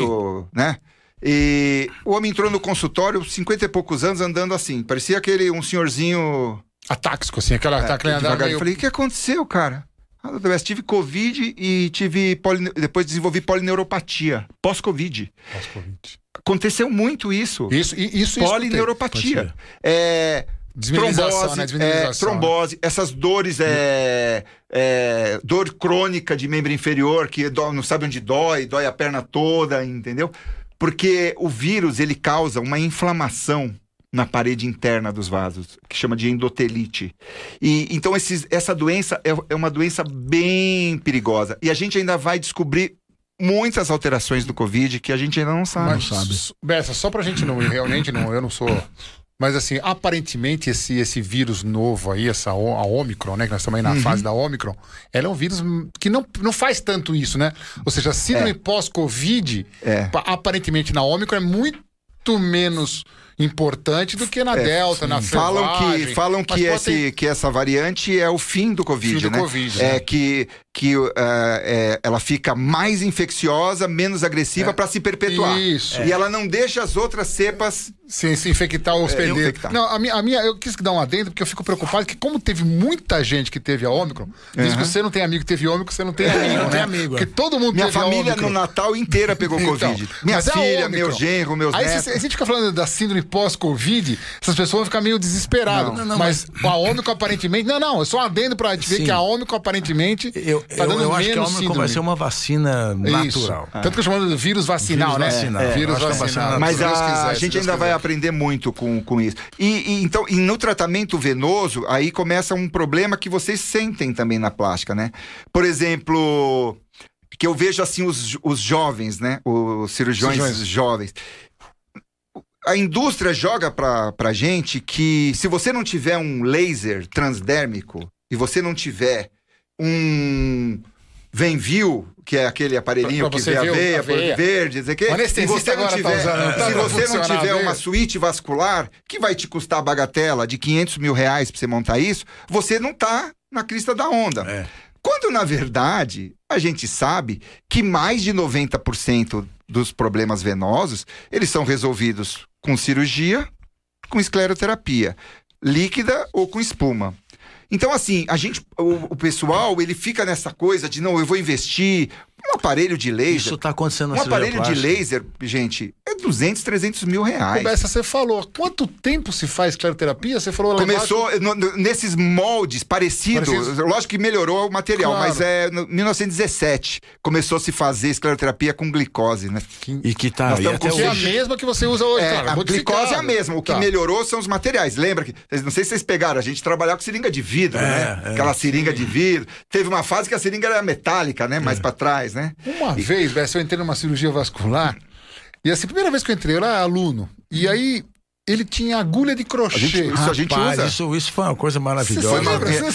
né? E o homem entrou no consultório, 50 e poucos anos, andando assim. Parecia aquele um senhorzinho. Atáxico, assim, aquela. É, aquela meio... Eu falei, o que aconteceu, cara? Ah, doutor tive Covid e tive depois desenvolvi polineuropatia. Pós-Covid. Pós-Covid. Aconteceu muito isso. Isso, isso Polineuropatia. É, trombose, né? é, trombose, essas dores, é, é, dor crônica de membro inferior, que dói, não sabe onde dói, dói a perna toda, entendeu? Porque o vírus, ele causa uma inflamação na parede interna dos vasos, que chama de endotelite. E então esses, essa doença é, é uma doença bem perigosa. E a gente ainda vai descobrir muitas alterações do Covid que a gente ainda não sabe. Mas, sabe. Bessa, só pra gente não, realmente não, eu não sou. Mas assim, aparentemente esse, esse vírus novo aí, essa a Omicron, né? Que nós estamos aí na uhum. fase da Omicron, ela é um vírus que não, não faz tanto isso, né? Ou seja, síndrome é. pós-Covid, é. aparentemente na Omicron é muito menos importante do que na é, Delta, sim. na Falam que, falam que, esse, ter... que essa variante é o fim do Covid, fim do né? COVID, é né? que que uh, é, ela fica mais infecciosa, menos agressiva é. para se perpetuar. Isso. E ela não deixa as outras cepas se, se infectar ou hospedeiro. É, infectar. Não, a minha, a minha, eu quis dar um adendo porque eu fico preocupado que como teve muita gente que teve a Ômicron, uhum. diz que você não tem amigo que teve Ômicron, você não tem amigo, não né? tem amigo. Porque todo mundo Minha família no Natal inteira pegou então, Covid. Minha é filha, meu genro, meus Aí netos. Aí a gente fica falando da síndrome pós-Covid, essas pessoas vão ficar meio desesperadas. Não, não, mas, mas a Ômicron aparentemente... Não, não, é só um adendo pra gente ver que a Ômicron aparentemente eu, tá dando eu, eu acho que a vai ser uma vacina natural. Tanto que eu chamo de vírus vacinal, vírus né? Vacinal. É, vírus vacinal. Mas a gente ainda vai aprender muito com, com isso. E, e, então, e no tratamento venoso, aí começa um problema que vocês sentem também na plástica, né? Por exemplo, que eu vejo assim os, os jovens, né? Os cirurgiões, cirurgiões. jovens. A indústria joga pra, pra gente que se você não tiver um laser transdérmico e você não tiver um Venvil, que é aquele aparelhinho que vê a veia, a veia. verde, dizer que se você não tiver, tá usando, tá se você não tiver uma suíte vascular que vai te custar a bagatela de 500 mil reais para você montar isso, você não tá na crista da onda. É. Quando, na verdade, a gente sabe que mais de 90% dos problemas venosos, eles são resolvidos com cirurgia, com escleroterapia, líquida ou com espuma. Então, assim, a gente, o, o, pessoal, ele fica nessa coisa de não, eu vou investir um aparelho de laser. Isso está acontecendo Um aparelho de laser, gente, é 200, 300 mil reais. Começa, você falou, quanto tempo se faz escleroterapia? Você falou Começou no, no, nesses moldes parecidos. Parecido. Lógico que melhorou o material, claro. mas é em 1917 começou a se fazer escleroterapia com glicose, né? E que tá aí até hoje. é a mesma que você usa hoje, é, A glicose é a mesma. O que tá. melhorou são os materiais. Lembra que, não sei se vocês pegaram, a gente trabalhava com seringa de vidro, é, né? É, Aquela seringa sim. de vidro. Teve uma fase que a seringa era metálica, né? Mais é. para trás, né? Uma e... vez, Bessa, eu entrei numa cirurgia vascular. E assim, a primeira vez que eu entrei, eu era aluno. E aí ele tinha agulha de crochê. A gente, isso Rapaz, a gente usa. Isso, isso foi uma coisa maravilhosa.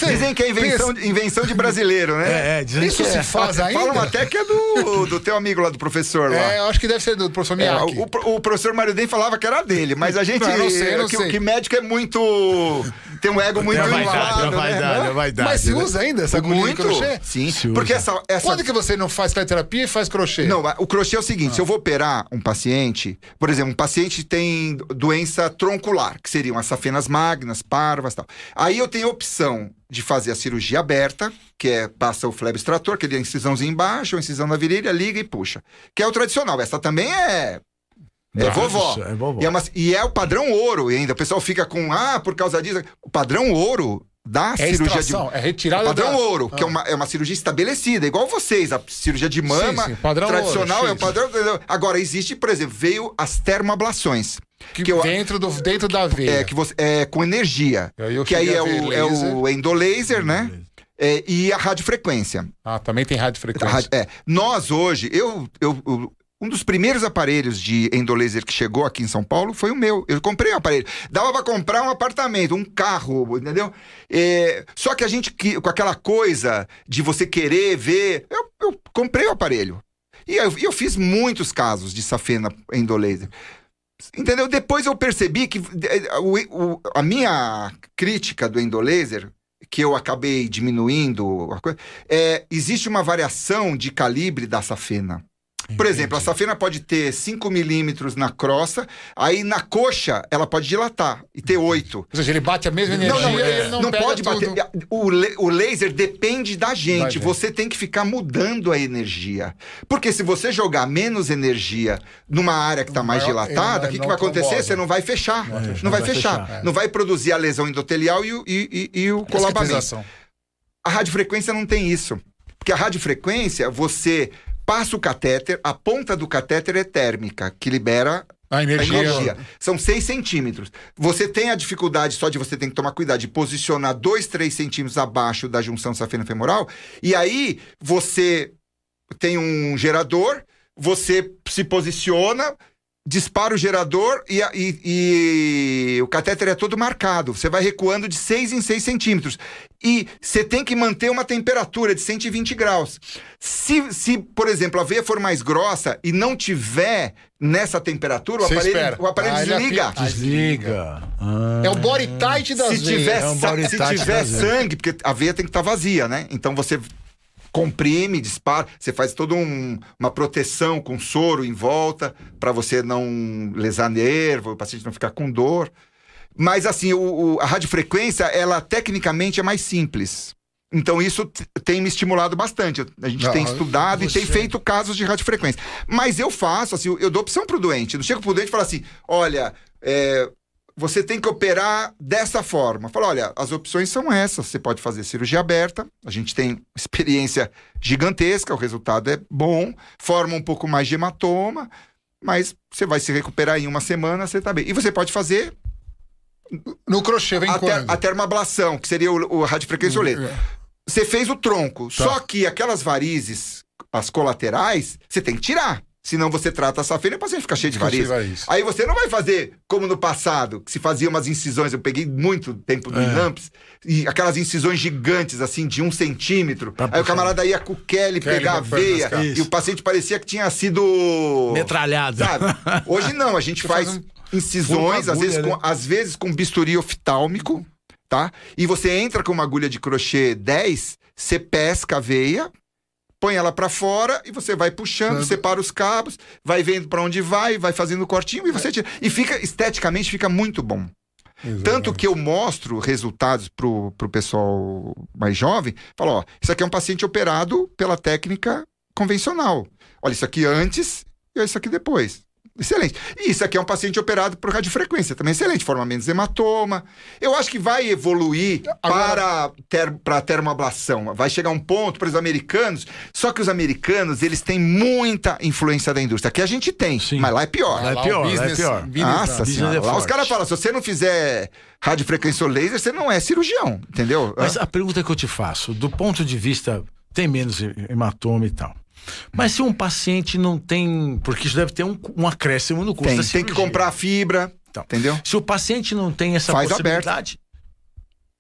dizem que é invenção, invenção de brasileiro, né? É, é dizem isso que se é. faz ainda. Falam até que é do, do teu amigo lá, do professor lá. É, eu acho que deve ser do professor Miyake. É, o, o, professor Mário Den falava que era dele, mas a gente... Não, não sei, não que, sei. que médico é muito... Tem um ego muito elevado, vaidade, né? Vaidade, vaidade, mas se né? usa ainda essa agulha muito? de crochê? Sim. Se porque essa, essa... Quando que você não faz terapia e faz crochê? Não, o crochê é o seguinte, ah. se eu vou operar um paciente, por exemplo, um paciente tem doença troncular, que seriam as safenas magnas, parvas tal. Aí eu tenho a opção de fazer a cirurgia aberta, que é passa o flebo extrator, aquele é incisãozinho embaixo, a incisão na virilha, liga e puxa. Que é o tradicional. Essa também é é vovó. É vovó. E, é uma, e é o padrão ouro ainda. O pessoal fica com, ah, por causa disso. O padrão ouro da é cirurgia de é retirada padrão da... ouro, ah. que é uma, é uma cirurgia estabelecida, igual vocês, a cirurgia de mama sim, sim, padrão tradicional ouro, é o padrão. Agora existe, por exemplo, veio as termoablações. Que, que eu, dentro, do, dentro da veia. É, que você, é com energia. que aí é o, é o endolaser, né? É, e a radiofrequência. Ah, também tem radiofrequência. É. Nós hoje, eu, eu, eu um dos primeiros aparelhos de endolaser que chegou aqui em São Paulo foi o meu. Eu comprei um aparelho. Dava para comprar um apartamento, um carro, entendeu? É, só que a gente, com aquela coisa de você querer ver, eu, eu comprei o aparelho. E eu, eu, fiz muitos casos de safena endolaser. Entendeu? Depois eu percebi que é, o, o, a minha crítica do endolaser que eu acabei diminuindo, é, existe uma variação de calibre da safena. Por exemplo, a safena pode ter 5 milímetros na crosta, aí na coxa ela pode dilatar e ter 8. Ou seja, ele bate a mesma energia não, não, ele não, não pode tudo. bater. O, o laser depende da gente. da gente. Você tem que ficar mudando a energia. Porque se você jogar menos energia numa área que está mais dilatada, o que, que vai acontecer? Você não vai fechar. Não, não vai, vai, fechar. fechar. Não vai produzir a lesão endotelial e, e, e, e o colabamento. A radiofrequência não tem isso. Porque a radiofrequência, você passa o catéter, a ponta do catéter é térmica, que libera a energia. a energia. São 6 centímetros. Você tem a dificuldade só de você ter que tomar cuidado de posicionar 2, 3 centímetros abaixo da junção safena-femoral. E aí você tem um gerador, você se posiciona, dispara o gerador e, e, e, o catéter é todo marcado. Você vai recuando de 6 em 6 centímetros. E você tem que manter uma temperatura de 120 graus. Se, se, por exemplo, a veia for mais grossa e não tiver nessa temperatura, o aparelho, o aparelho ah, desliga. Desliga. Ah. É o body tight das se veias. Tiver, é um se tiver sangue, porque a veia tem que estar tá vazia, né? Então você comprime, dispara, você faz toda um, uma proteção com soro em volta para você não lesar nervo, o paciente não ficar com dor. Mas assim, o, o, a radiofrequência, ela tecnicamente é mais simples. Então isso tem me estimulado bastante. A gente não, tem estudado você... e tem feito casos de radiofrequência. Mas eu faço, assim, eu dou opção pro doente. Não chego pro doente e falo assim: olha, é, você tem que operar dessa forma. Fala, olha, as opções são essas. Você pode fazer cirurgia aberta, a gente tem experiência gigantesca, o resultado é bom, forma um pouco mais de hematoma, mas você vai se recuperar em uma semana, você tá bem. E você pode fazer. No crochê, vem a, quando? a termoablação, que seria o, o radiofrequência hum, é. Você fez o tronco, tá. só que aquelas varizes, as colaterais, você tem que tirar. Senão você trata a safena e o paciente fica cheio de varizes. Aí você não vai fazer como no passado, que se fazia umas incisões. Eu peguei muito tempo do é. Inamps, e aquelas incisões gigantes, assim, de um centímetro. Tá aí o camarada ia com o Kelly, Kelly pegar a veia, e o paciente parecia que tinha sido. Metralhado. Sabe? Hoje não, a gente faz, faz um... incisões, agulha, às, vezes, né? com, às vezes com bisturi oftálmico, tá? E você entra com uma agulha de crochê 10, você pesca a veia, põe ela para fora e você vai puxando, separa os cabos, vai vendo para onde vai, vai fazendo cortinho e você tira. E fica, esteticamente, fica muito bom. Exatamente. Tanto que eu mostro resultados pro, pro pessoal mais jovem, falo, ó, isso aqui é um paciente operado pela técnica convencional. Olha, isso aqui antes e isso aqui depois. Excelente. E isso aqui é um paciente operado por radiofrequência, também excelente, forma menos hematoma. Eu acho que vai evoluir Agora... para, ter, para termoablação. Vai chegar um ponto para os americanos, só que os americanos, eles têm muita influência da indústria. Aqui a gente tem, Sim. mas lá é pior. Lá é pior, lá, business, lá é pior. Nossa senhora. É lá os caras falam, se você não fizer radiofrequência ou laser, você não é cirurgião, entendeu? Mas a pergunta que eu te faço, do ponto de vista, tem menos hematoma e tal. Mas se um paciente não tem. Porque isso deve ter um, um acréscimo no custo tem. Tem que comprar fibra. Então, entendeu? Se o paciente não tem essa Faz possibilidade. Aberto.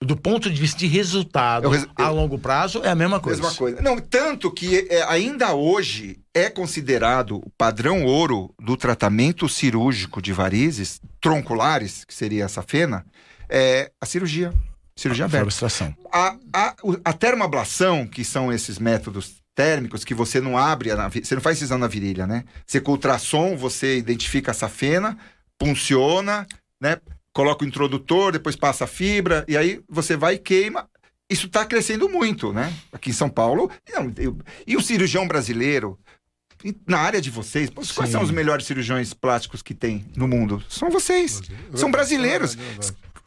Do ponto de vista de resultado eu, a longo prazo, é a mesma coisa. Mesma coisa. Não, tanto que é, ainda hoje é considerado o padrão ouro do tratamento cirúrgico de varizes tronculares, que seria essa fena, é a cirurgia. Cirurgia a aberta. A, a, a termoablação, que são esses métodos térmicos que você não abre, a, você não faz incisão na virilha, né? Você com ultrassom, você identifica a safena, funciona, né? Coloca o introdutor, depois passa a fibra, e aí você vai e queima. Isso está crescendo muito, né? Aqui em São Paulo. Não, eu, e o cirurgião brasileiro, na área de vocês, Sim. quais são os melhores cirurgiões plásticos que tem no mundo? São vocês. São brasileiros.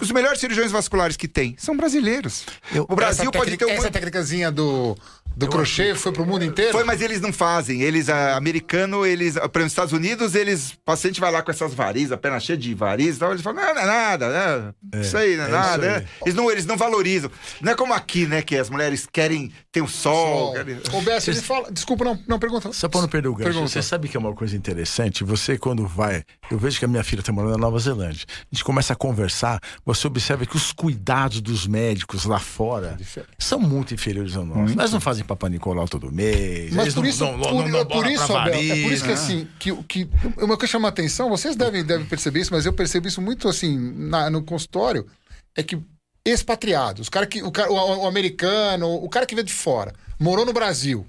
Os melhores cirurgiões vasculares que tem são brasileiros. Eu, o Brasil pode técnica, ter uma... Essa técnicazinha do do eu crochê foi pro mundo inteiro? Foi, mas eles não fazem. Eles, a, americano, eles, para os Estados Unidos, eles, o paciente vai lá com essas varizes, a perna cheia de varizes, então eles falam, não, não é nada, né? É, isso aí não é, é nada. Né? Eles, não, eles não valorizam. Não é como aqui, né, que as mulheres querem ter o sol. sol. Querem... Ô, Bessa, ele fala, desculpa, não, não pergunta. Só para não perder o gancho, você sabe que é uma coisa interessante? Você, quando vai, eu vejo que a minha filha está morando na Nova Zelândia, a gente começa a conversar, você observa que os cuidados dos médicos lá fora é são muito inferiores ao nosso. Muito. Nós não fazem Papa Nicolau todo mês. Mas por isso, não, por, não, por isso Abel, é por isso que assim, que, que uma coisa chama atenção, vocês devem, devem perceber isso, mas eu percebo isso muito assim na, no consultório, é que expatriados, os cara que, o, o, o americano, o cara que veio de fora, morou no Brasil,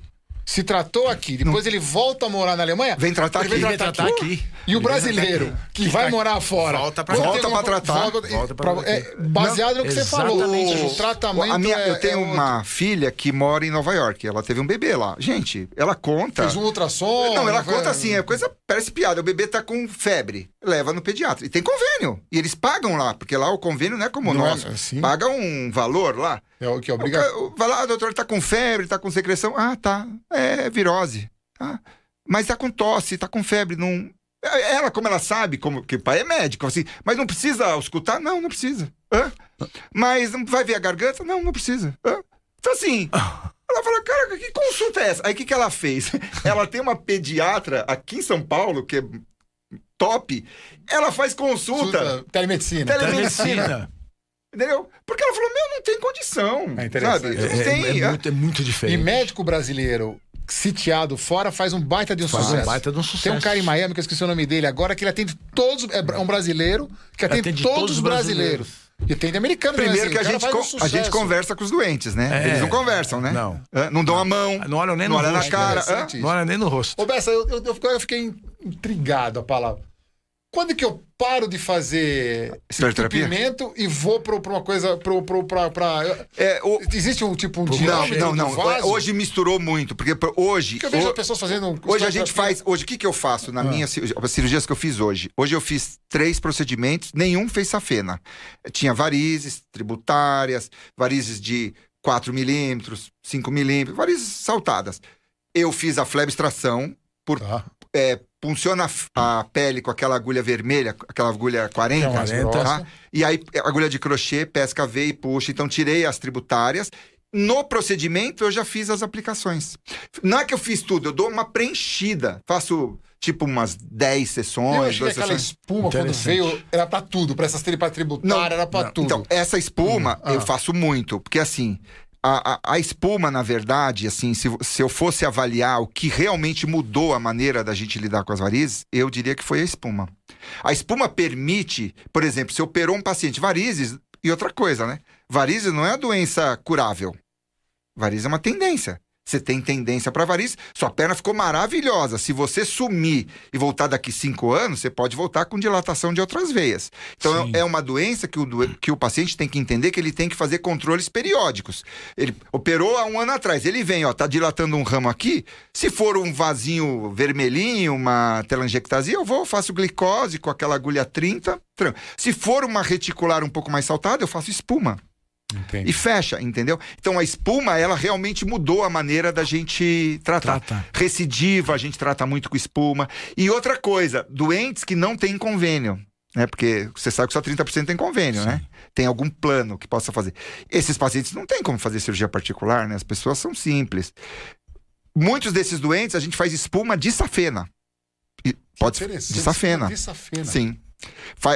se tratou aqui, depois ele volta a morar na Alemanha. Vem tratar aqui. Vem tratar, vem tratar aqui. aqui. E o brasileiro que vai morar fora. Volta pra, volta pra tratar. Volta, volta pra, é, baseado Não, no que você falou. O tratamento. A minha, é, eu tenho é uma outro. filha que mora em Nova York. Ela teve um bebê lá. Gente, ela conta. Fez um ultrassom. Não, ela conta assim, é coisa. Parece piada. O bebê tá com febre. Leva no pediatra. E tem convênio. E eles pagam lá, porque lá o convênio não é como o nosso. É assim? Paga um valor lá. É o que é obrigado. Vai lá, doutor, tá com febre, tá com secreção. Ah, tá. É virose. Ah, mas tá com tosse, tá com febre. Não... Ela, como ela sabe, como que o pai é médico, assim, mas não precisa escutar? Não, não precisa. Hã? Mas vai ver a garganta? Não, não precisa. Hã? Então, assim, ela fala, cara, que consulta é essa? Aí o que, que ela fez? Ela tem uma pediatra aqui em São Paulo, que é top. Ela faz consulta. consulta telemedicina. Telemedicina. Entendeu? Porque ela falou, meu, não tem condição. É sabe? É, não tem, é, é, muito, é muito diferente. E médico brasileiro sitiado fora faz um baita de um faz sucesso. Um baita de um sucesso. Tem um cara em Miami, que eu esqueci o nome dele agora, que ele atende todos. É um brasileiro que atende, atende todos, todos, os brasileiros. brasileiros. E tem de americano Primeiro assim, que a gente, um a gente conversa com os doentes, né? É, Eles não conversam, né? Não. não dão a mão. Não olham nem no rosto. na cara. Não olham nem no rosto. Ô, Bessa, eu, eu, eu fiquei intrigado a palavra. Quando que eu paro de fazer entupimento e vou para uma coisa pro, pro, pra, pra... É, o... existe um tipo um não não não vaso? hoje misturou muito porque hoje porque eu vejo o... pessoas fazendo um hoje a gente faz hoje o que que eu faço na ah. minha cirurgias que eu fiz hoje hoje eu fiz três procedimentos nenhum fez safena tinha varizes tributárias varizes de 4 milímetros 5 milímetros varizes saltadas eu fiz a flebstração por tá. é, funciona a pele com aquela agulha vermelha, aquela agulha 40, 40 tá? e aí agulha de crochê, pesca veia e puxa. Então tirei as tributárias. No procedimento eu já fiz as aplicações. Não é que eu fiz tudo, eu dou uma preenchida. Faço tipo umas 10 sessões. Eu que aquela sessões. espuma, quando veio, era pra tudo. Pra essas tributárias, era pra não. tudo. Então, essa espuma hum. eu ah. faço muito. Porque assim, a, a, espuma, na verdade, assim, se, se eu fosse avaliar o que realmente mudou a maneira da gente lidar com as varizes, eu diria que foi a espuma. A espuma permite, por exemplo, se operou um paciente varizes, e outra coisa, né? Varizes não é a doença curável. Varizes é uma tendência você tem tendência para varizes, sua perna ficou maravilhosa. Se você sumir e voltar daqui cinco anos, você pode voltar com dilatação de outras veias. Então Sim. é uma doença que o, que o paciente tem que entender que ele tem que fazer controles periódicos. Ele operou há um ano atrás, ele vem, ó, tá dilatando um ramo aqui. Se for um vasinho vermelhinho, uma telangiectasia, eu vou, faço glicose com aquela agulha 30. Se for uma reticular um pouco mais saltada, eu faço espuma. Entendi. E fecha, entendeu? Então a espuma, ela realmente mudou a maneira da gente tratar. Trata. Recidiva, a gente trata muito com espuma. E outra coisa, doentes que não têm convênio. Né? Porque você sabe que só 30% tem convênio, Sim. né? Tem algum plano que possa fazer. Esses pacientes não tem como fazer cirurgia particular, né? As pessoas são simples. Muitos desses doentes a gente faz espuma de safena. E pode ser de safena. De safena. Sim.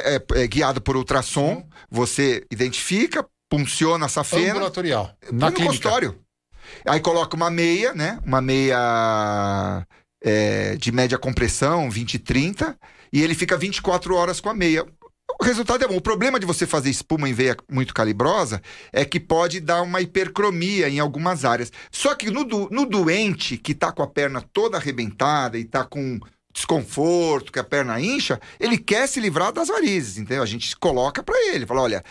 É, é, guiado por ultrassom, Sim. você identifica, funciona a safena. Ambulatorial. Na no consultório. Aí coloca uma meia, né? Uma meia é, de média compressão, 20 e 30, e ele fica 24 horas com a meia. O resultado é bom. O problema de você fazer espuma em veia muito calibrosa é que pode dar uma hipercromia em algumas áreas. Só que no, no doente que está com a perna toda arrebentada e está com desconforto, que a perna incha, ele quer se livrar das varizes, entendeu? A gente coloca para ele, fala, olha,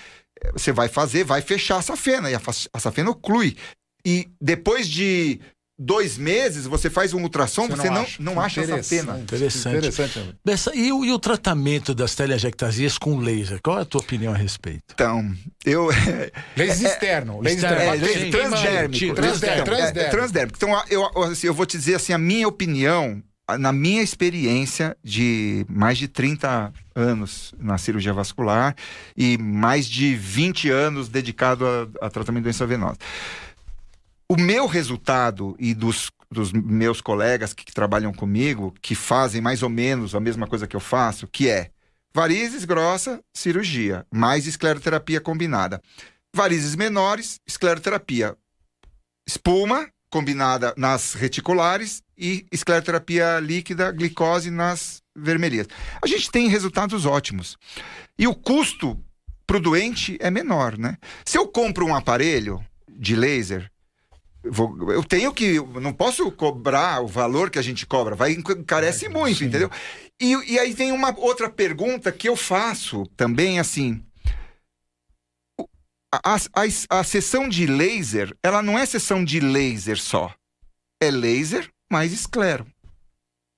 você vai fazer, vai fechar a safena, e a, a safena oclui. E depois de dois meses, você faz um ultrassom, você, você não, acha, não acha essa pena. Interessante. Interessante. Bessa, e, o, e o tratamento das teleangiectasias com laser? Qual é a tua opinião a respeito? Então, eu... Laser é, externo. Laser é, é, transdérmico. Transdérmico. transdérmico. Então, eu, assim, eu vou te dizer assim, a minha opinião na minha experiência de mais de 30 anos na cirurgia vascular e mais de 20 anos dedicado a, a tratamento de doença venosa. O meu resultado e dos, dos meus colegas que, que trabalham comigo, que fazem mais ou menos a mesma coisa que eu faço, que é varizes grossa, cirurgia, mais escleroterapia combinada. Varizes menores, escleroterapia. Espuma, combinada nas reticulares e escleroterapia líquida, glicose nas vermelhas. A gente tem resultados ótimos. E o custo para o doente é menor, né? Se eu compro um aparelho de laser, vou, eu tenho que. Não posso cobrar o valor que a gente cobra, vai encarece muito, Sim. entendeu? E, e aí vem uma outra pergunta que eu faço também assim a, a, a sessão de laser, ela não é sessão de laser só. É laser mais esclero.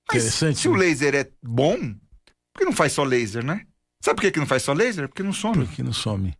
Mas Interessante. se o laser é bom, por que não faz só laser, né? Sabe por que, que não faz só laser? Porque não some. Porque não some.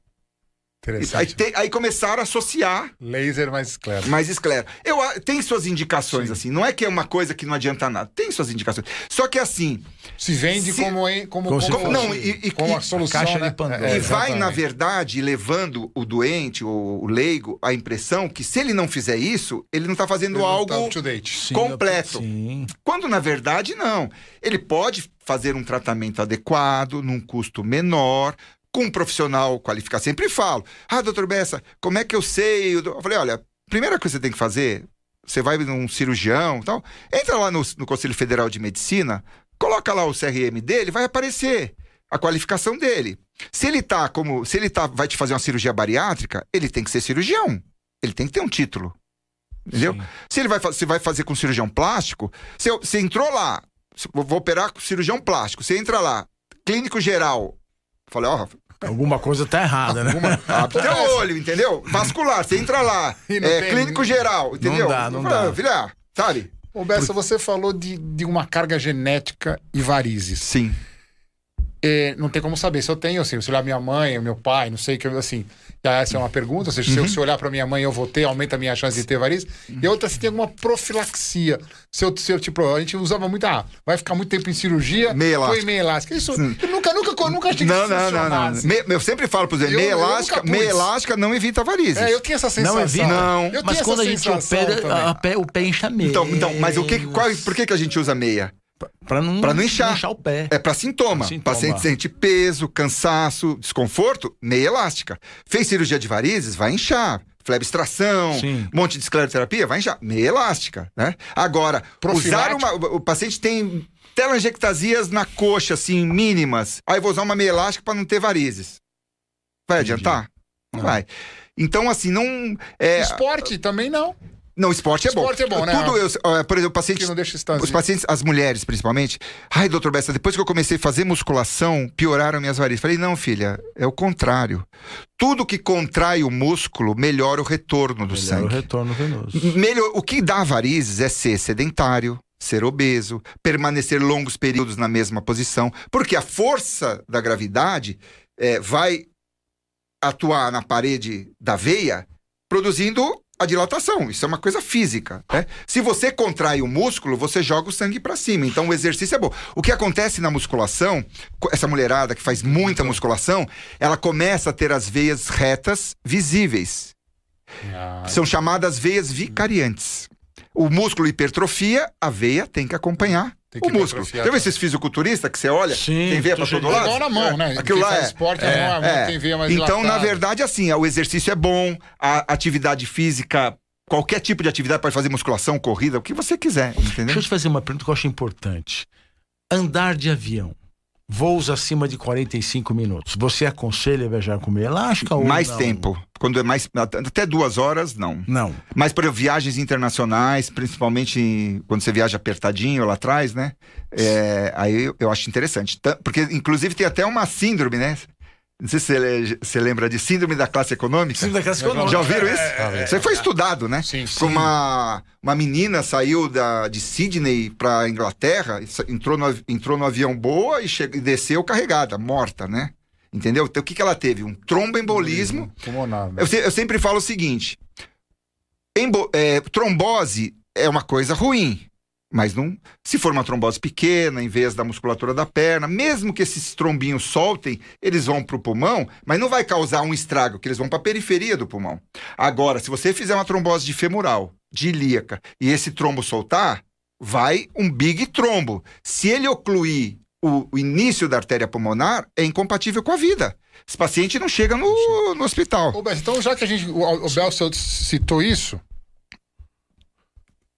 Aí, te, aí, começaram a associar. Laser mais esclero. Mais esclero. Eu, tem suas indicações, Sim. assim. Não é que é uma coisa que não adianta nada. Tem suas indicações. Só que assim. Se vende se, como, como, como, como, não, e, e, como a solução. Caixa né? de Pandora. É, e vai, na verdade, levando o doente, o, o, leigo, a impressão que se ele não fizer isso, ele não está fazendo ele tá algo tá completo. Sim. Quando, na verdade, não. Ele pode fazer um tratamento adequado, num custo menor, com um profissional qualificado. Sempre falo, ah, doutor Bessa, como é que eu sei? Eu falei, olha, primeira coisa que você tem que fazer, você vai num cirurgião tal, entra lá no, no Conselho Federal de Medicina, coloca lá o CRM dele, vai aparecer. a qualificação dele. Se ele tá como, se ele tá vai te fazer uma cirurgia bariátrica, ele tem que ser cirurgião. Ele tem que ter um título. Entendeu? Sim. Se ele vai, se vai fazer com cirurgião plástico, se você entrou lá, vou operar com cirurgião plástico, você entra lá, clínico geral. Falei, ó, oh, Alguma coisa tá errada, né? Alguma... Abre teu olho, entendeu? Vascular, você entra lá. É, tem... clínico geral, entendeu? Não dá, não dá. Filha, sabe? Ô, Bessa, Por... você falou de, de uma carga genética e varizes. Sim. É, não tem como saber se eu tenho, assim, se olhar minha mãe, meu pai, não sei que assim. Essa é uma pergunta. Ou seja, uhum. se eu olhar para minha mãe eu vou ter, aumenta a minha chance de ter varizes. Uhum. E outra, se tem alguma profilaxia. Se eu, se eu, tipo, a gente usava muito, ah, vai ficar muito tempo em cirurgia, meia elástica. Foi meia elástica. Isso, eu nunca, nunca, nunca achei que não, não, não, não. Me, eu sempre falo para você, meia elástica, meia elástica não evita varizes. É, eu tinha essa sensação. Não evita, não. mas quando a gente opera, pé, o pé meia. Então, então, mas o que, qual, por que, que a gente usa meia? Para não, pra não inchar. inchar o pé. É para sintoma. sintoma. Paciente sente peso, cansaço, desconforto, meia elástica. Fez cirurgia de varizes, vai inchar. Febre extração, um monte de escleroterapia, vai inchar. Meia elástica, né? Agora, usar uma. O paciente tem telangiectasias na coxa, assim, mínimas. Aí vou usar uma meia elástica para não ter varizes. Vai Entendi. adiantar? Não, não vai. Então, assim, não. É... Esporte também não. Não, esporte é bom. Esporte é bom, né? Tudo, eu, por exemplo, pacientes, que não deixa os pacientes, as mulheres principalmente. Ai, doutor Bessa, depois que eu comecei a fazer musculação, pioraram minhas varizes. Falei, não, filha, é o contrário. Tudo que contrai o músculo melhora o retorno do melhora sangue. o retorno venoso. Melhor, o que dá varizes é ser sedentário, ser obeso, permanecer longos períodos na mesma posição, porque a força da gravidade é, vai atuar na parede da veia, produzindo a dilatação. Isso é uma coisa física. Né? Se você contrai o músculo, você joga o sangue para cima. Então o exercício é bom. O que acontece na musculação, essa mulherada que faz muita musculação, ela começa a ter as veias retas visíveis. Ah. São chamadas veias vicariantes. O músculo hipertrofia, a veia tem que acompanhar o músculo. Já viu esses fisiculturistas que você olha? Sim, tem veia pra todo lado? Igual na mão, né? Aquilo lá é. Esporte, é, é, é. tem veia mais Então, dilatada. na verdade, assim, o exercício é bom, a atividade física qualquer tipo de atividade pode fazer musculação, corrida, o que você quiser, entendeu? Deixa eu te fazer uma pergunta que eu acho importante. Andar de avião. Voos acima de 45 minutos. Você aconselha viajar com meia elástica ou Mais não? tempo. Quando é mais. Até duas horas, não. Não. Mas, por exemplo, viagens internacionais, principalmente quando você viaja apertadinho lá atrás, né? É, aí eu acho interessante. Porque, inclusive, tem até uma síndrome, né? Não sei se você lembra de Síndrome da Classe Econômica. Síndrome da Classe Econômica. Já ouviram isso? É, é, foi estudado, né? Sim, sim. Uma, uma menina saiu da, de Sydney para Inglaterra, entrou no, entrou no avião boa e, e desceu carregada, morta, né? Entendeu? Então o que, que ela teve? Um tromboembolismo. Eu, eu sempre falo o seguinte: embo, é, trombose é uma coisa ruim. Mas não, se for uma trombose pequena, em vez da musculatura da perna, mesmo que esses trombinhos soltem, eles vão para o pulmão, mas não vai causar um estrago, que eles vão para a periferia do pulmão. Agora, se você fizer uma trombose de femoral, de ilíaca, e esse trombo soltar, vai um big trombo. Se ele ocluir o, o início da artéria pulmonar, é incompatível com a vida. Esse paciente não chega no, no hospital. Ô, então, já que a gente, o, o Belso citou isso,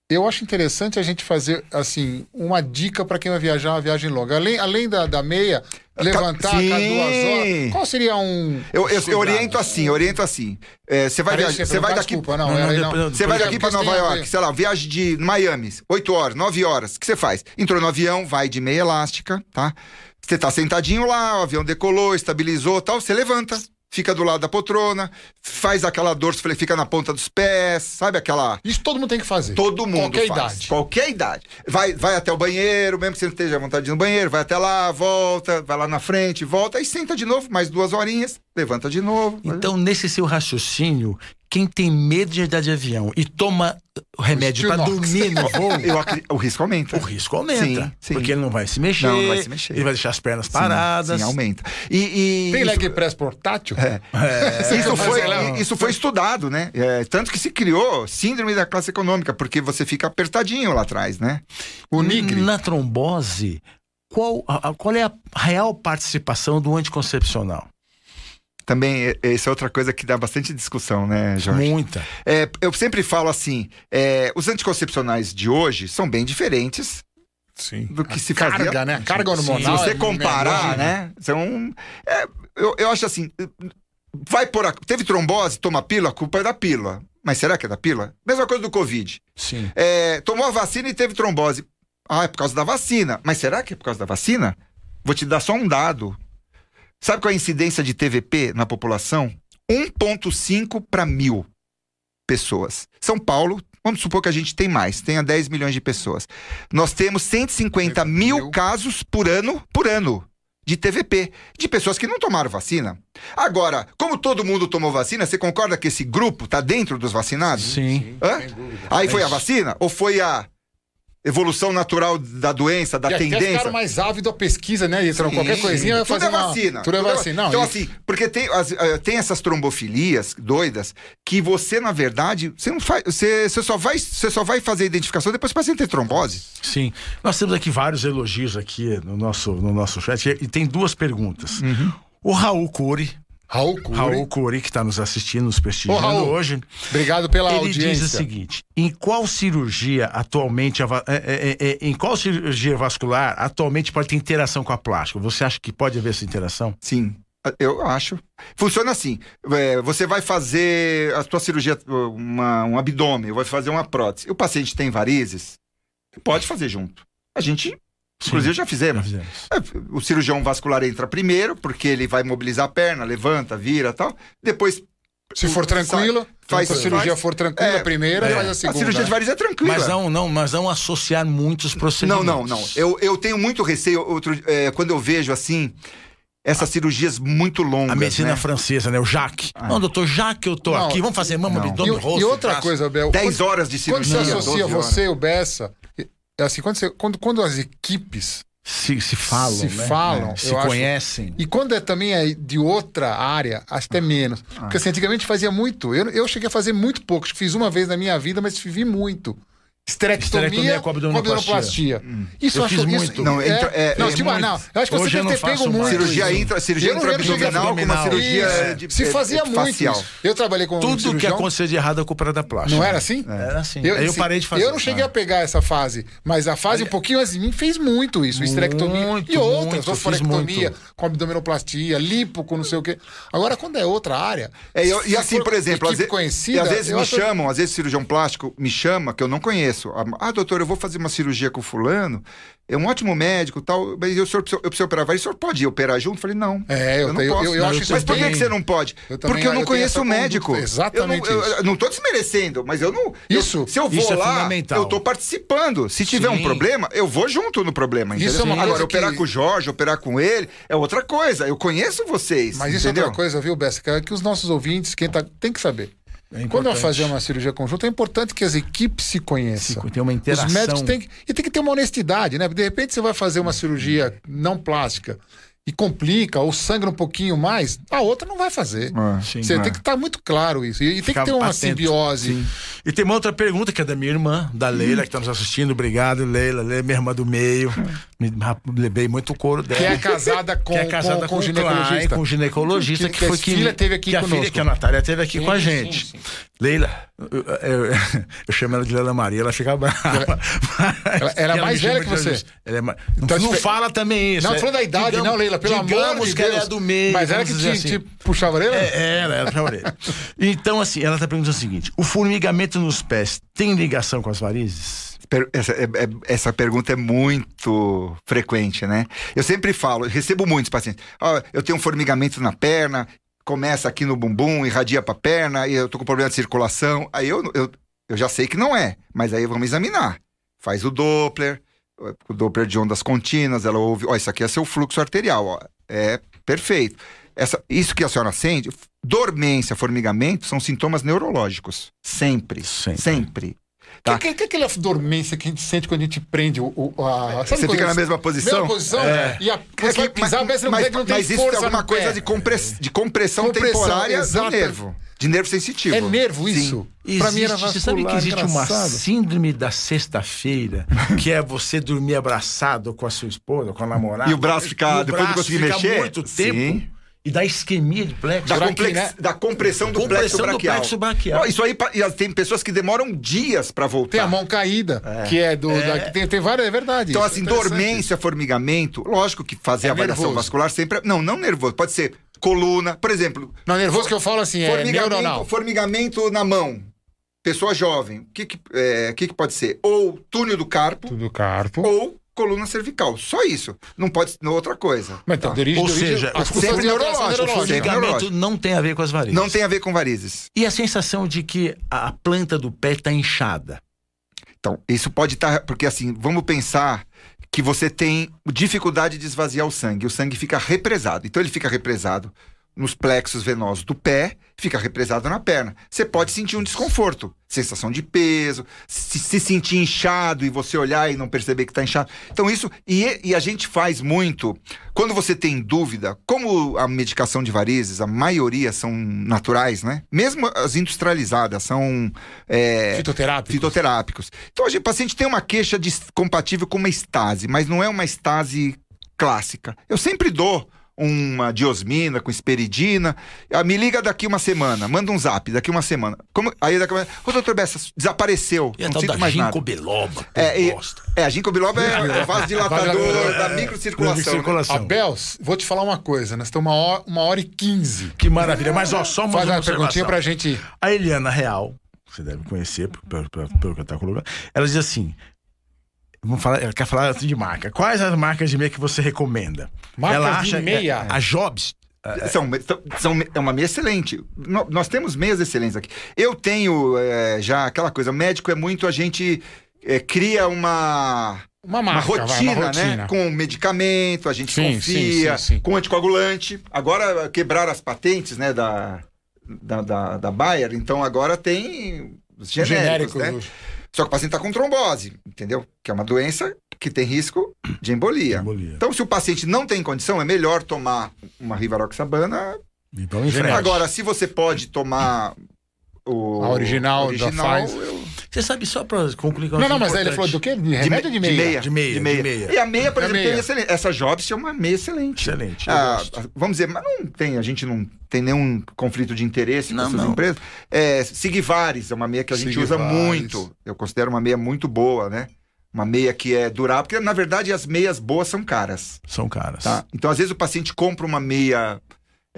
eu acho interessante a gente fazer, assim, uma dica para quem vai viajar uma viagem longa. Além, além da, da meia, levantar Sim. cada duas horas. Qual seria um. Eu, eu, eu oriento assim, eu oriento assim. É, você vai viajar. Você vai daqui. Desculpa, não, Você vai daqui para Nova York, sei lá, viagem de Miami, 8 horas, 9 horas. O que você faz? Entrou no avião, vai de meia elástica, tá? Você tá sentadinho lá, o avião decolou, estabilizou tal, você levanta fica do lado da poltrona, faz aquela dorso, fica na ponta dos pés, sabe aquela. Isso todo mundo tem que fazer. Todo mundo Qualquer faz. idade. Qualquer idade. Vai, vai até o banheiro, mesmo que você não esteja à vontade de ir no banheiro, vai até lá, volta, vai lá na frente, volta, e senta de novo, mais duas horinhas, levanta de novo. Então, nesse seu raciocínio, quem tem medo de andar de avião e toma remédio para dormir no voo, eu, o risco aumenta. O risco aumenta. Sim, sim. Porque ele não vai se mexer. Não, não vai se mexer. Ele vai deixar as pernas paradas. Sim, aumenta. E, e tem leg press portátil? É. É. Isso, foi, isso foi estudado, né? É, tanto que se criou síndrome da classe econômica, porque você fica apertadinho lá atrás, né? O nigre. Na trombose, qual, qual é a real participação do anticoncepcional? Também essa é outra coisa que dá bastante discussão, né, Jorge? Muita. É, eu sempre falo assim: é, os anticoncepcionais de hoje são bem diferentes Sim. do que a se carga, fazia. Né? A carga hormonal. Se você é comparar, né? São, é, eu, eu acho assim, vai por a, teve trombose, toma pílula, a culpa é da pílula. Mas será que é da pílula? Mesma coisa do Covid. Sim. É, tomou a vacina e teve trombose. Ah, é por causa da vacina. Mas será que é por causa da vacina? Vou te dar só um dado. Sabe qual é a incidência de TVP na população? 1,5 para mil pessoas. São Paulo, vamos supor que a gente tem mais, tenha 10 milhões de pessoas. Nós temos 150 mil casos por ano, por ano de TVP, de pessoas que não tomaram vacina. Agora, como todo mundo tomou vacina, você concorda que esse grupo está dentro dos vacinados? Sim. Hã? Aí foi a vacina? Ou foi a evolução natural da doença, da e tendência. Até ficaram mais ávido a pesquisa, né, Então, qualquer coisinha vai fazer Tudo é vacina. Tudo é vacina. Não, então, assim, porque tem, as, uh, tem essas trombofilias doidas que você, na verdade, você não faz. Você, você, só, vai, você só vai fazer a identificação depois que o paciente ter trombose. Sim. Nós temos aqui vários elogios aqui no nosso, no nosso chat e tem duas perguntas. Uhum. O Raul Cury Raul Cury. Raul Cury, que está nos assistindo, nos prestigiando Ô, hoje. Obrigado pela ele audiência. Ele diz o seguinte: em qual cirurgia atualmente, é, é, é, em qual cirurgia vascular atualmente pode ter interação com a plástica? Você acha que pode haver essa interação? Sim. Eu acho. Funciona assim: você vai fazer a sua cirurgia, uma, um abdômen, vai fazer uma prótese. O paciente tem varizes, pode fazer junto. A gente Sim, Inclusive já fizemos. já fizemos. É, o cirurgião vascular entra primeiro, porque ele vai mobilizar a perna, levanta, vira tal. Depois. Se for tranquilo, faz, se a cirurgia faz, for tranquila, é, primeira, é, faz a segunda. A cirurgia de varizes é tranquila. Mas não, não, mas não associar muitos procedimentos. Não, não, não. Eu, eu tenho muito receio, outro, é, quando eu vejo assim, essas cirurgias muito longas. A medicina né? francesa, né? O Jacques. Ah. Não, doutor Jacques, eu tô não, aqui. Vamos fazer mama, abdômen, rosto. E outra braço. coisa, Bel. 10 horas de cirurgia. Quando você associa você e o Bessa, é assim, quando, você, quando, quando as equipes se, se falam, se né? falam, é, se conhecem. Acho... E quando é também é de outra área, acho até menos. Ah. Porque assim, antigamente fazia muito. Eu, eu cheguei a fazer muito pouco. Fiz uma vez na minha vida, mas vivi muito. Esterectomia, com abdominoplastia. Hum. Isso eu, acho fiz muito. Não, é, é, não, é tipo, muito. não, eu acho que Hoje você deve ter pego muito. Cirurgia intra, cirurgia intraabdominal com uma cirurgia de, Se fazia muito. Eu trabalhei com Tudo um que acontecia de errado é culpa da plástica. Não era assim? Era assim. Eu, Aí eu parei de fazer. Eu não cheguei a pegar essa fase, mas a fase um pouquinho antes de mim fez muito isso. Esterectomia e outras. Oforectomia com abdominoplastia, lipo com não sei o quê. Agora, quando é outra área. E assim, por exemplo, às vezes me chamam, às vezes cirurgião plástico me chama, que eu não conheço. Ah, doutor, doutor, eu vou fazer uma cirurgia com fulano, é um ótimo médico tal, mas eu, senhor, eu preciso operar. O senhor pode operar junto? Eu falei, não. É, eu, eu não tenho, posso. Eu, eu acho isso mas por que, que você não pode? Também, Porque eu não conheço o médico. Exatamente. Eu não, não tô desmerecendo, mas eu não. Isso. se eu vou isso é lá, é eu tô participando. Se tiver Sim. um problema, eu vou junto no problema. Entendeu? Isso é uma Agora, operar com o Jorge, operar com ele, é outra coisa. Eu conheço vocês. Mas isso entendeu? é outra coisa, viu, Bessa? Que é os nossos ouvintes, quem tá, tem que saber. É Quando vai fazer uma cirurgia conjunta, é importante que as equipes se conheçam. Tem uma interação. Os médicos têm que, e tem que ter uma honestidade, né? De repente você vai fazer uma cirurgia não plástica e complica ou sangra um pouquinho mais, a outra não vai fazer. É, sim, Você é. tem que estar tá muito claro isso. E, e tem que ter uma atento, simbiose. Sim. E tem uma outra pergunta que é da minha irmã, da Leila, que está nos assistindo. Obrigado, Leila. Leila, minha irmã do meio. Me levei muito couro dela. Que é casada com, que é casada com, com, com ginecologista. Com ginecologista, que, que, que foi que. filha teve aqui que conosco. A filha, que a Natália teve aqui sim, com a gente. Sim, Leila, eu, eu, eu, chamo ela de Leila Maria, ela fica brava. Ela, ela é mais velha que você. Ela é mais... Então, não, não fala também isso. Não, é, falando da idade, digamos, não, Leila, pelo amor de que ela é do meio. Mas ela que te, assim. te puxava a orelha? É, ela, ela puxava a orelha. Então, assim, ela está perguntando o seguinte: o formigamento nos pés tem ligação com as varizes? Essa, é, é, essa pergunta é muito frequente, né? Eu sempre falo, recebo muitos pacientes. Oh, eu tenho um formigamento na perna, começa aqui no bumbum, irradia para a perna, e eu tô com problema de circulação. Aí eu, eu, eu já sei que não é, mas aí vamos examinar. Faz o Doppler, o Doppler de ondas contínuas, ela ouve, ó, isso aqui é seu fluxo arterial, ó. É perfeito. Essa, isso que a senhora sente, dormência, formigamento, são sintomas neurológicos. Sempre. Sempre. sempre. Tá. Que, que, que aquela dormência que a gente sente quando a gente prende o. o a, você fica na mesma posição? Mesma posição é. e a, você é que, vai pisar, mas, mas, mas, não tem mas isso é alguma coisa de, compress, de compressão, compressão temporária exata. do nervo. De nervo sensitivo. É nervo isso? Para mim era vascular, Você sabe que existe engraçado. uma síndrome da sexta-feira, que é você dormir abraçado com a sua esposa, com a namorada. E o braço ficar, depois de conseguir mexer? muito tempo. Sim e da isquemia de plexo. Da, complex, né? da compressão do compressão plexo braquial. Do plexo braquial. Isso aí, tem pessoas que demoram dias para voltar. Tem a mão caída, é. que é do. É. Da, tem, tem várias, é verdade. Então, assim, dormência, formigamento, lógico que fazer é avaliação nervoso. vascular sempre. É, não, não nervoso. Pode ser coluna, por exemplo. Não, nervoso que eu falo assim, é neuronal. Formigamento na mão. Pessoa jovem, o que, que, é, que, que pode ser? Ou túnel do carpo. Túnel do carpo. Ou coluna cervical. Só isso. Não pode ser outra coisa. Mas tá. origem, Ou seja, o sempre neurológico. O ligamento não tem a ver com as varizes. Não tem a ver com varizes. E a sensação de que a planta do pé está inchada? Então, isso pode estar. Tá, porque assim, vamos pensar que você tem dificuldade de esvaziar o sangue. O sangue fica represado. Então, ele fica represado nos plexos venosos do pé, fica represado na perna. Você pode sentir um desconforto, sensação de peso, se, se sentir inchado e você olhar e não perceber que está inchado. Então, isso. E, e, a gente faz muito. Quando você tem dúvida, como a medicação de varizes, a maioria são naturais, né? Mesmo as industrializadas são. É, fitoterápicos. fitoterápicos. Então, o paciente tem uma queixa de, compatível com uma estase, mas não é uma estase clássica. Eu sempre dou uma diosmina com esperidina. Ah, me liga daqui uma semana, manda um zap daqui uma semana. Como, aí daqui uma Ô, doutor Bessa, desapareceu. E a não sinto mais nada. biloba, é, e, é, a ginkgo biloba é o vasodilatador da microcirculação. Né? Abel, vou te falar uma coisa, nós estamos uma hora, uma hora e quinze. Que maravilha, mas ó, só uma Faz uma perguntinha pra gente... A Eliana Real, você deve conhecer, pelo, pelo, pelo que eu tá colocando, ela diz assim, Vamos falar, ela quer falar de marca. Quais as marcas de meia que você recomenda? Marcas ela acha de meia? a Jobs. É, são, são, é uma meia excelente. Nós temos meias excelentes aqui. Eu tenho é, já aquela coisa, médico é muito, a gente é, cria uma, uma, marca, uma, rotina, vai, uma, rotina, né? Com medicamento, a gente sim, confia, sim, sim, com anticoagulante. Agora quebraram as patentes, né, da, da, da, da Bayer, então agora tem os genéricos, Genérico, né? Só que o paciente está com trombose, entendeu? Que é uma doença que tem risco de embolia. embolia. Então, se o paciente não tem condição, é melhor tomar uma Rivaroxabana. Então, Agora, se você pode tomar o a original, original da Pfizer. Eu... Você sabe só para concluir com Não, não, mas aí ele falou do quê? De remédio de, de, meia? De meia. De meia. De meia. E a meia, por a exemplo, meia. tem excelente. Essa Jobs é uma meia excelente. Excelente. Ah, vamos dizer, mas não tem, a gente não tem nenhum conflito de interesse não, com essas não. empresas. É, Sigvares é uma meia que a gente Sigvares. usa muito. Eu considero uma meia muito boa, né? Uma meia que é durável, porque na verdade as meias boas são caras. São caras. Tá? Então, às vezes, o paciente compra uma meia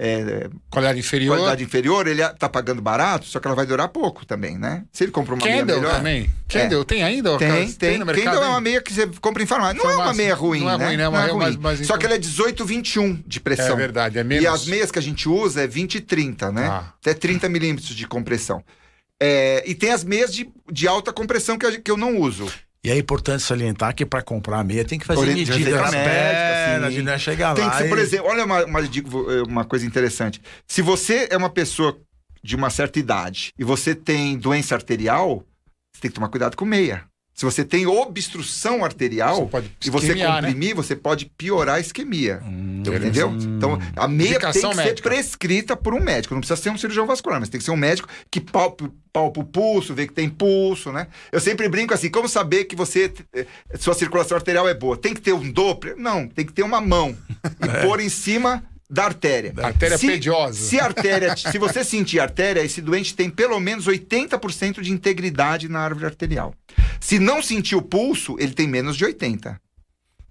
é, qualidade inferior. Qualidade inferior, ele tá pagando barato, só que ela vai durar pouco também, né? Se ele compra uma Kendall meia melhor... também. Kendall, é. tem ainda? Tem, tem. tem no mercado, Kendall é uma meia que você compra em farmácia. Não é uma meia ruim, não é né? Ruim, né? Não é ruim. Então... Só que ela é 18, 21 de pressão. É verdade, é menos. E as meias que a gente usa é 20 e 30, né? Ah. Até 30 milímetros de compressão. É, e tem as meias de, de alta compressão que, que eu não uso. E é importante salientar que para comprar a meia tem que fazer medida na perna, de não chegar tem lá. Que ser, e... por exemplo, olha uma, uma, uma coisa interessante. Se você é uma pessoa de uma certa idade e você tem doença arterial, você tem que tomar cuidado com meia. Se você tem obstrução arterial você e você né? comprimir, né? você pode piorar a isquemia. Hum, entendeu? Hum. Então, a meia tem que médica. ser prescrita por um médico. Não precisa ser um cirurgião vascular, mas tem que ser um médico que palpa, palpa o pulso, vê que tem pulso, né? Eu sempre brinco assim, como saber que você eh, sua circulação arterial é boa? Tem que ter um Doppler? Não, tem que ter uma mão e é. pôr em cima da artéria. Da artéria se, pediosa. Se artéria, se você sentir artéria, esse doente tem pelo menos 80% de integridade na árvore arterial. Se não sentir o pulso, ele tem menos de 80.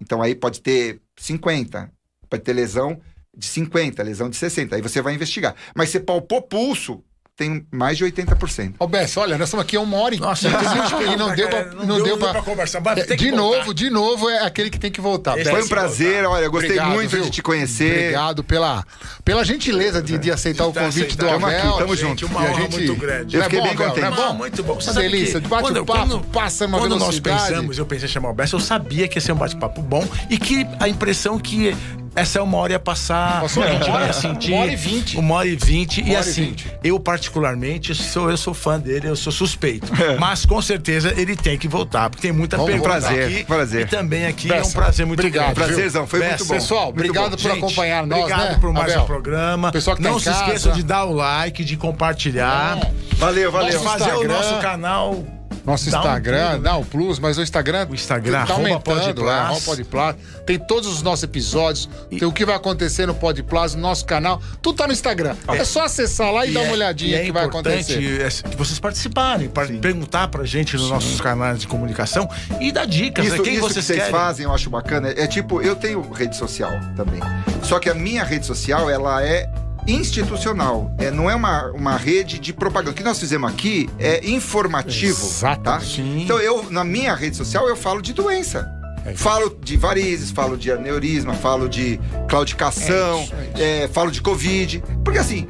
Então aí pode ter 50, pode ter lesão de 50, lesão de 60. Aí você vai investigar. Mas você palpou pulso, tem mais de 80%. Ô, Bess, olha, nós estamos aqui uma hora e Nossa, e não deu pra, não, não deu, pra... pra conversar. É, de novo, de novo, é aquele que tem que voltar. Esse Foi um prazer, voltar. olha, gostei Obrigado, muito viu? de te conhecer. Obrigado pela, pela gentileza de, de aceitar o convite do Abel. Aqui, tamo junto. Uma honra gente... muito grande. Eu fiquei é bom, bem contente. Não é bom? Muito bom. Uma delícia, de bate-papo, passa uma Quando nós pensamos, eu pensei em chamar o Bess, eu sabia que ia ser um bate-papo bom e que a impressão que essa é uma hora ia passar. Passou uma hora, ia sentir, uma hora e vinte. Uma hora e vinte. e assim, 20. eu particularmente sou, eu sou fã dele, eu sou suspeito. É. Mas com certeza ele tem que voltar, porque tem muita pergunta prazer, aqui. Prazer. E também aqui Bessa, é um prazer muito obrigado, grande. Prazerzão, foi Bessa, muito bom. Pessoal, muito obrigado bom. por Gente, acompanhar nós, Obrigado né? por mais Abel. um programa. Pessoal que tá Não se casa. esqueçam de dar o like, de compartilhar. Valeu, valeu. De fazer o nosso canal Nosso Instagram, um dá o plus, mas o Instagram, o Instagram tá aumentando, é, Podplas. Tem todos os nossos episódios, e... tem o que vai acontecer no Podplas, no nosso canal, tudo tá no Instagram. É, é só acessar lá e, e dar uma é, olhadinha é que vai acontecer. É que vocês participarem, para perguntar pra gente nos Sim. nossos canais de comunicação e dar dicas. Isso, né? Quem isso vocês, que vocês fazem, eu acho bacana. É tipo, eu tenho rede social também. Só que a minha rede social, ela é institucional. É, não é uma, uma rede de propaganda. O que nós fizemos aqui é informativo. Exato. Tá? Então, eu, na minha rede social, eu falo de doença. É falo de varizes, falo de aneurisma, falo de claudicação, é isso, é isso. É, falo de Covid. Porque assim,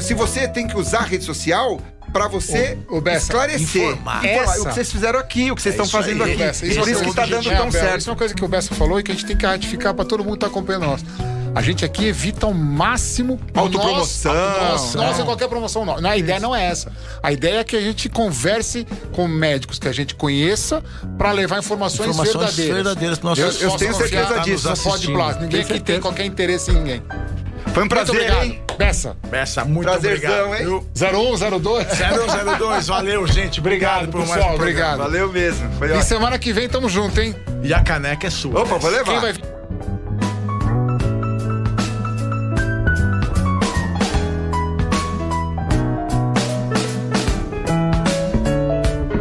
se você tem que usar a rede social, para você o, o Bessa, esclarecer. Informar. Essa, o que vocês fizeram aqui, o que vocês estão fazendo aí, aqui. Bessa, e por isso que está dando tão certo. Isso é uma coisa que o Bessa falou e que a gente tem que ratificar para todo mundo estar tá acompanhando nós. A gente aqui evita ao máximo autopromoção. Nossa, nossa, qualquer promoção não. A ideia não é essa. A ideia é que a gente converse com médicos que a gente conheça para levar informações, informações verdadeiras. verdadeiras Eu, eu tenho certeza disso. Não pode plástico. Ninguém aqui tem qualquer interesse em ninguém. Foi um prazer, muito obrigado. hein? Bessa. Bessa, muito Prazerzão, obrigado. hein? 0102? 0102, valeu, gente. Obrigado, obrigado por pessoal, mais um Obrigado. Valeu mesmo. Foi e ótimo. semana que vem tamo junto, hein? E a caneca é sua. Opa, vou levar. Quem vai